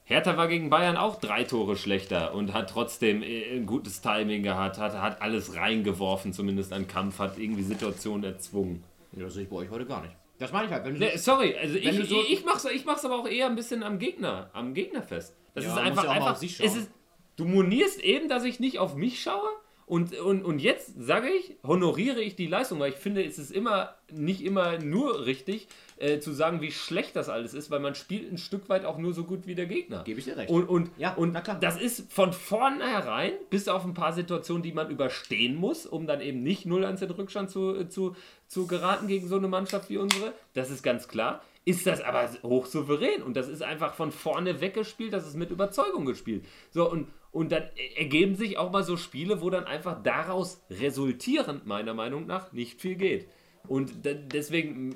Hertha war gegen Bayern auch drei Tore schlechter und hat trotzdem äh, ein gutes Timing gehabt, hat, hat alles reingeworfen, zumindest an Kampf, hat irgendwie Situationen erzwungen. Ja, das sehe ich bei euch heute gar nicht. Das meine ich halt, wenn du Ne, sorry, also ich, so- ich, ich, mach's, ich mach's aber auch eher ein bisschen am Gegner, am Gegner fest. Das Ja, ist einfach, ja einfach ist, du monierst eben, dass ich nicht auf mich schaue und, und, und jetzt sage ich, honoriere ich die Leistung, weil ich finde, es ist immer, nicht immer nur richtig, äh, zu sagen, wie schlecht das alles ist, weil man spielt ein Stück weit auch nur so gut wie der Gegner. Gebe ich dir recht. Und, und, Ja, und na klar. das ist von vornherein, bis auf ein paar Situationen, die man überstehen muss, um dann eben nicht 0 1 in Rückstand zu, zu, zu geraten gegen so eine Mannschaft wie unsere. Das ist ganz klar. Ist das aber hochsouverän und das ist einfach von vorne weggespielt, das ist mit Überzeugung gespielt. So, und, und dann ergeben sich auch mal so Spiele, wo dann einfach daraus resultierend, meiner Meinung nach, nicht viel geht. Und deswegen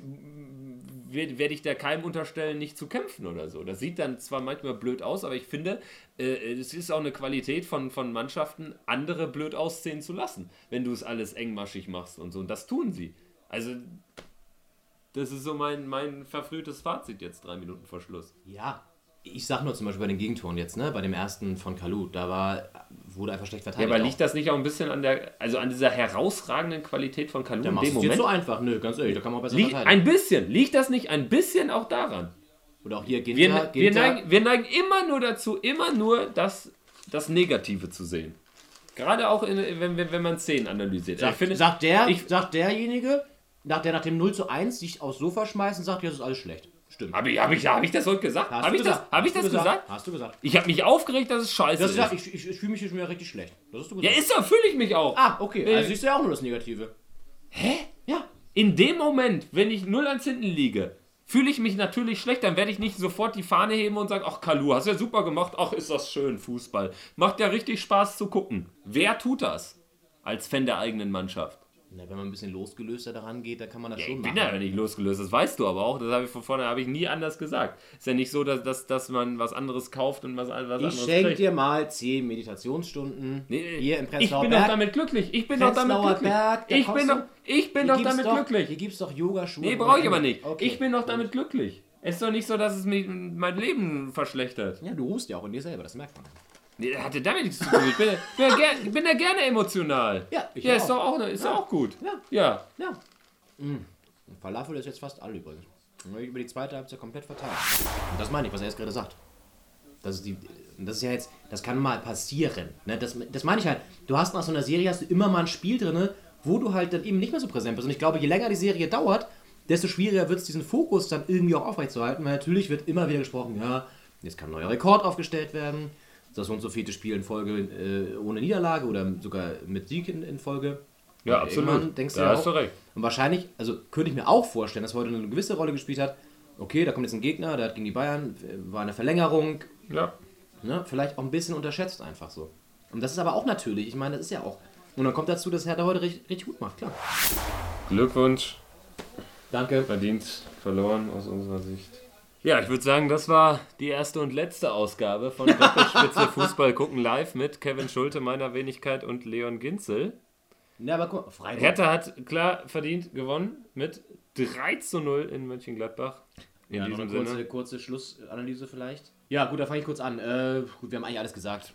werde werd ich da keinem unterstellen, nicht zu kämpfen oder so. Das sieht dann zwar manchmal blöd aus, aber ich finde, äh, es ist auch eine Qualität von, von Mannschaften, andere blöd aussehen zu lassen, wenn du es alles engmaschig machst und so. Und das tun sie. Also, das ist so mein, mein verfrühtes Fazit jetzt, drei Minuten vor Schluss. Ja, ich sag nur zum Beispiel bei den Gegentoren jetzt, ne, bei dem ersten von Kalu, da war, wurde einfach schlecht verteidigt. Ja, aber auch. liegt das nicht auch ein bisschen an der, also an dieser herausragenden Qualität von Kalu Da in dem Moment? so einfach. Nö, ganz ehrlich, da kann man besser Liegt, ein bisschen, liegt das nicht ein bisschen auch daran? Oder auch hier Wir, Ginter, wir, Ginter neigen, wir neigen immer nur dazu, immer nur das, das Negative zu sehen. Gerade auch, in, wenn, wenn, wenn man Szenen analysiert. sagt, ich finde, sagt, der, ich- sagt derjenige, nach der nach dem 0 zu 1 sich aufs Sofa schmeißt und sagt, ja, das ist alles schlecht. Stimmt. habe ich, hab ich, hab ich das heute gesagt? Hast Habe du ich, das, gesagt. hab ich das du gesagt? Hast du gesagt. Ich habe mich aufgeregt, dass es scheiße Das ist. ist, ich ich, ich fühle mich schon wieder richtig schlecht. Das hast du Ja, gesagt. ist so, fühle ich mich auch. ah, okay. Äh, Also siehst du ja auch nur das Negative. Hä? Ja. In dem Moment, wenn ich 0 1 hinten liege, fühle ich mich natürlich schlecht. Dann werde ich nicht sofort die Fahne heben und sagen, ach Kalu, hast ja super gemacht. Ach, ist das schön, Fußball. Macht ja richtig Spaß zu gucken. Wer tut das? Als Fan der eigenen Mannschaft. Na, wenn man ein bisschen losgelöster daran geht, dann kann man das Ja, schon ich machen. bin ja nicht losgelöst, das weißt du aber auch. Das habe ich von vorne habe ich nie anders gesagt. Ist ja nicht so, dass, dass, dass man was anderes kauft und was, was anderes ich schenke kriegt. dir mal 10 Meditationsstunden Nee, hier im ich Prenzlauer bin doch Berg. damit glücklich. Ich bin doch damit glücklich. Berg, da ich bin doch, ich bin doch damit doch, glücklich. Hier gibt es doch Yogaschuhe. Nee, brauche ich aber nicht. Okay. Ich bin doch damit glücklich. Es ist doch nicht so, dass es mich mein Leben verschlechtert. Ja, du ruhst ja auch in dir selber, das merkt man. Nee, das hatte damit nichts zu tun. Ich bin, bin, ja, ger, bin ja gerne emotional. Ja, ich ja, auch. ist doch auch, ist doch auch gut. Ja. Ja. Ja. Mm. Falafel ist jetzt fast alle übrigens. Über die zweite Halbzeit komplett verteilt. Und das meine ich, was er jetzt gerade sagt. Das ist, die, das ist ja jetzt, das kann mal passieren. Ne? Das, das meine ich halt. Du hast nach so einer Serie hast du immer mal ein Spiel drin, wo du halt dann eben nicht mehr so präsent bist. Und ich glaube, je länger die Serie dauert, desto schwieriger wird es, diesen Fokus dann irgendwie auch aufrechtzuerhalten. Weil natürlich wird immer wieder gesprochen, ja, jetzt kann ein neuer Rekord aufgestellt werden. Das so und so vierte Spiel in Folge äh, ohne Niederlage oder sogar mit Sieg in, in Folge. Ja, Und irgendwann absolut. Denkst du Da ja hast auch, du recht. und wahrscheinlich, also könnte ich mir auch vorstellen, dass heute eine gewisse Rolle gespielt hat. Okay, da kommt jetzt ein Gegner, der hat gegen die Bayern, äh, war eine Verlängerung. Ja. Ne? Vielleicht auch ein bisschen unterschätzt einfach so. Und das ist aber auch natürlich, ich meine, das ist ja auch. Und dann kommt dazu, dass Hertha heute richtig, richtig gut macht, klar. Glückwunsch. Danke. Verdient verloren aus unserer Sicht. Ja, ich würde sagen, das war die erste und letzte Ausgabe von Doppelspitze Fußball gucken live mit Kevin Schulte, meiner Wenigkeit und Leon Ginzel. Ja, aber guck mal, Freiburg. Hertha hat klar verdient gewonnen mit 3 zu 0 in Mönchengladbach. In Ja, diesem eine kurze, Sinne. kurze Schlussanalyse vielleicht. Ja, gut, da fange ich kurz an. Äh, gut, wir haben eigentlich alles gesagt.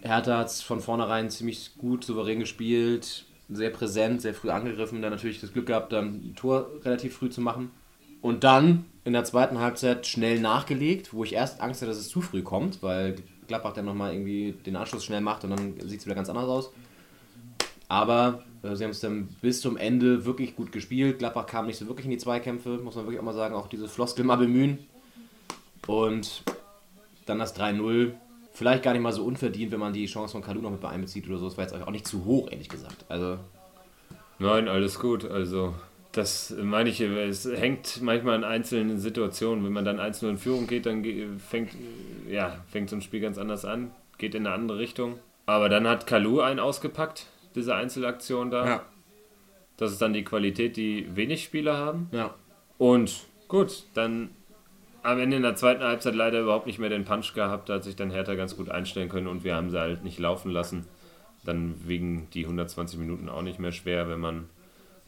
Hertha hat es von vornherein ziemlich gut, souverän gespielt, sehr präsent, sehr früh angegriffen, dann natürlich das Glück gehabt, dann ein Tor relativ früh zu machen. Und dann in der zweiten Halbzeit schnell nachgelegt, wo ich erst Angst hatte, dass es zu früh kommt, weil Gladbach dann nochmal irgendwie den Anschluss schnell macht und dann sieht es wieder ganz anders aus. Aber äh, sie haben es dann bis zum Ende wirklich gut gespielt. Gladbach kam nicht so wirklich in die Zweikämpfe, muss man wirklich auch mal sagen. Auch diese Floskel mal bemühen. Und dann das 3-0. Vielleicht gar nicht mal so unverdient, wenn man die Chance von Kalu noch mit einbezieht oder so. Das war jetzt auch nicht zu hoch, ehrlich gesagt. Also, Nein, alles gut. Also, das meine ich, es hängt manchmal an einzelnen Situationen. Wenn man dann 1-0 in Führung geht, dann fängt, ja, fängt so ein Spiel ganz anders an, geht in eine andere Richtung. Aber dann hat Kalu einen ausgepackt, diese Einzelaktion da. Das ist dann die Qualität, die wenig Spieler haben. ja. Und gut, dann am Ende in der zweiten Halbzeit leider überhaupt nicht mehr den Punch gehabt. Da hat sich dann Hertha ganz gut einstellen können und wir haben sie halt nicht laufen lassen. Dann wegen die 120 Minuten auch nicht mehr schwer, wenn man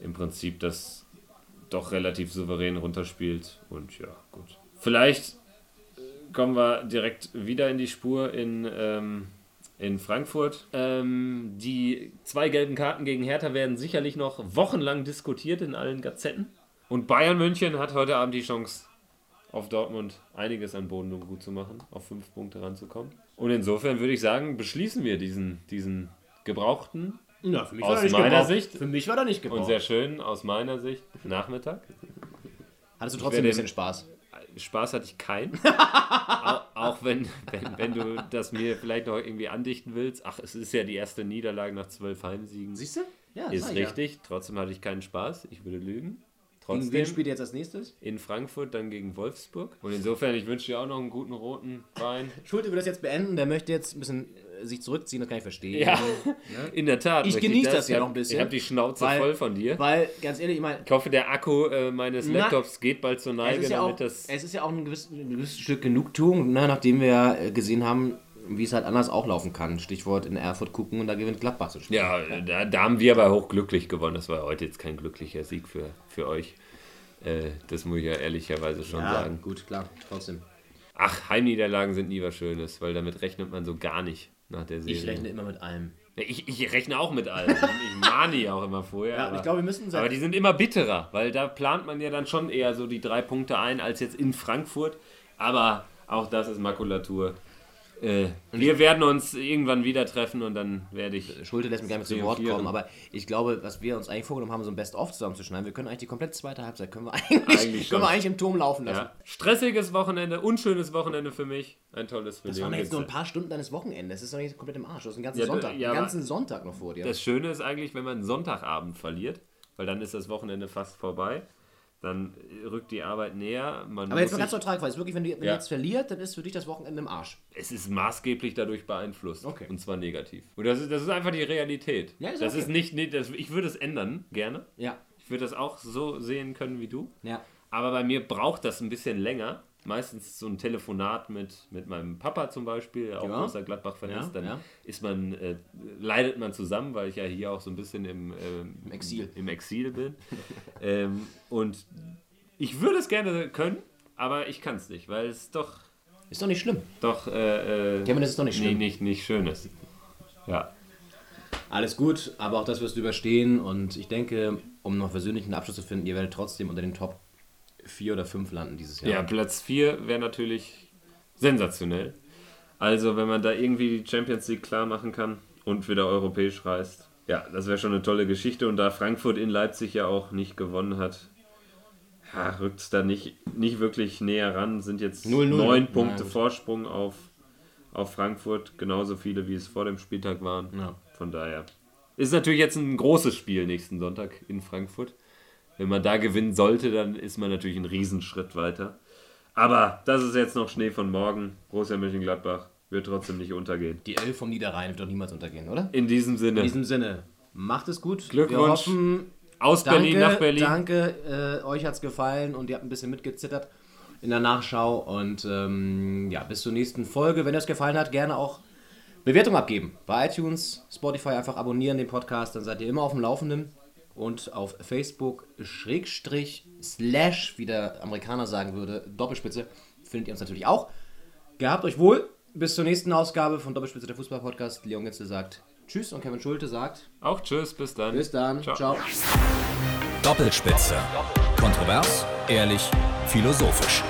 im Prinzip das doch relativ souverän runterspielt. Und ja, gut. Vielleicht kommen wir direkt wieder in die Spur in, ähm, in Frankfurt. Ähm, die zwei gelben Karten gegen Hertha werden sicherlich noch wochenlang diskutiert in allen Gazetten. Und Bayern München hat heute Abend die Chance, auf Dortmund einiges an Boden gut zu machen, auf fünf Punkte ranzukommen. Und insofern würde ich sagen, beschließen wir diesen, diesen gebrauchten ja für mich Aus war nicht meiner gebraucht. Sicht- Für mich war er nicht und gebraucht. sehr schönen, aus meiner Sicht, Nachmittag. Hattest du trotzdem ein bisschen Spaß? Spaß hatte ich keinen. auch, auch wenn, wenn, wenn du das mir vielleicht noch irgendwie andichten willst. Ach, es ist ja die erste Niederlage nach zwölf Heimsiegen. Siehst du? Ja, Ist richtig. Trotzdem hatte ich keinen Spaß. Ich würde lügen. Ja. Gegen wen spielt ihr jetzt als nächstes? in Frankfurt, dann gegen Wolfsburg. Und insofern, ich wünsche dir auch noch einen guten roten Wein. Schulte will das jetzt beenden, der möchte jetzt ein bisschen sich zurückziehen, das kann ich verstehen. Ja, in der Tat. Ich genieße das ja Ich noch ein bisschen, Ich habe die Schnauze weil- voll von dir. Weil, ganz ehrlich, ich meine, Ich hoffe, der Akku äh, meines Na, Laptops geht bald zur Neige, ja auch, damit das. es ist ja auch ein gewisses, ein gewisses Stück Genugtuung, ne, nachdem wir ja äh, gesehen haben, wie es halt anders auch laufen kann. Stichwort in Erfurt gucken und da gewinnt Gladbach zu spielen. Ja, da, da haben wir aber hochglücklich gewonnen. Das war heute jetzt kein glücklicher Sieg für, für euch. Äh, das muss ich ja ehrlicherweise schon Ja, sagen. gut, klar, trotzdem. Ach, Heimniederlagen sind nie was Schönes, weil damit rechnet man so gar nicht nach der Serie. Ich rechne immer mit allem. Ich, ich rechne auch mit allem. Ich mahne ja auch immer vorher. Ja, aber, ich glaube, wir müssen aber die sind immer bitterer, weil da plant man ja dann schon eher so die drei Punkte ein als jetzt in Frankfurt. Aber auch das ist Makulatur. Äh, wir werden uns irgendwann wieder treffen und dann werde ich. Schulte lässt mich gar nicht zu Wort kommen, aber ich glaube, was wir uns eigentlich vorgenommen haben, so ein Best-of zusammenzuschneiden, wir können eigentlich die komplette zweite Halbzeit können wir eigentlich, Eigentlich können wir eigentlich im Turm laufen lassen. Ja, stressiges Wochenende, unschönes Wochenende für mich. Ein tolles für Das waren jetzt nur ein paar Stunden deines Wochenendes. Das ist doch nicht komplett im Arsch. Du hast einen ganzen Ja, Sonntag, ja, einen ganzen Sonntag noch vor dir. Das Schöne ist eigentlich, wenn man Sonntagabend verliert, weil dann ist das Wochenende fast vorbei. Dann rückt die Arbeit näher. Man aber jetzt mal ganz neutral gefragt, ist wirklich, wenn du wenn Ja. jetzt verliert, dann ist für dich das Wochenende im Arsch. es ist maßgeblich dadurch beeinflusst. Okay. Und zwar negativ. Und das ist, das ist einfach die Realität. Ja, ist das okay. ist nicht, nee, das, ich würde es ändern, gerne. Ja. Ich würde das auch so sehen können wie du. Ja. Aber bei mir braucht das ein bisschen länger. Meistens so ein Telefonat mit, mit meinem Papa zum Beispiel, auch Ja. großer Gladbach-Fan Ja. Dann ja. ist man, äh, leidet man zusammen, weil ich ja hier auch so ein bisschen im, ähm, Im Exil. Im Exil bin. ähm, und ich würde es gerne können, aber ich kann es nicht, weil es doch, Ist doch nicht schlimm. doch äh, äh, Kevin, das ist doch nicht nee, schlimm. nicht, nicht schön ist. Ja. Alles gut, aber auch das wirst du überstehen und ich denke, um noch versöhnlichen Abschluss zu finden, ihr werdet trotzdem unter den Top 4 oder 5 landen dieses Jahr. Ja, Platz 4 wäre natürlich sensationell. Also, wenn man da irgendwie die Champions League klar machen kann und wieder europäisch reist. Ja, das wäre schon eine tolle Geschichte. Und da Frankfurt in Leipzig ja auch nicht gewonnen hat, ja, rückt es da nicht, nicht wirklich näher ran. Sind jetzt 0-0, neun ne? Punkte gut. Vorsprung auf, auf Frankfurt. Genauso viele, wie es vor dem Spieltag waren. Ja. Von daher. Ist natürlich jetzt ein großes Spiel nächsten Sonntag in Frankfurt. Wenn man da gewinnen sollte, dann ist man natürlich einen Riesenschritt weiter. Aber das ist jetzt noch Schnee von morgen. Borussia Mönchengladbach wird trotzdem nicht untergehen. Die Elf vom Niederrhein wird doch niemals untergehen, oder? In diesem Sinne, In diesem Sinne, macht es gut. Glückwunsch. Wir hoffen, aus danke, Berlin nach Berlin. Danke, äh, euch hat's gefallen und ihr habt ein bisschen mitgezittert in der Nachschau. Und ähm, ja, bis zur nächsten Folge. Wenn euch gefallen hat, gerne auch Bewertung abgeben. Bei iTunes, Spotify einfach abonnieren den Podcast, dann seid ihr immer auf dem Laufenden. Und auf Facebook, Schrägstrich, Slash, wie der Amerikaner sagen würde, Doppelspitze, findet ihr uns natürlich auch. Gehabt euch wohl. Bis zur nächsten Ausgabe von Doppelspitze der Fußball-Podcast. Leon Getzel sagt Tschüss und Kevin Schulte sagt Auch tschüss, bis dann. Bis dann. Ciao. Ciao. Doppelspitze. Kontrovers, ehrlich, philosophisch.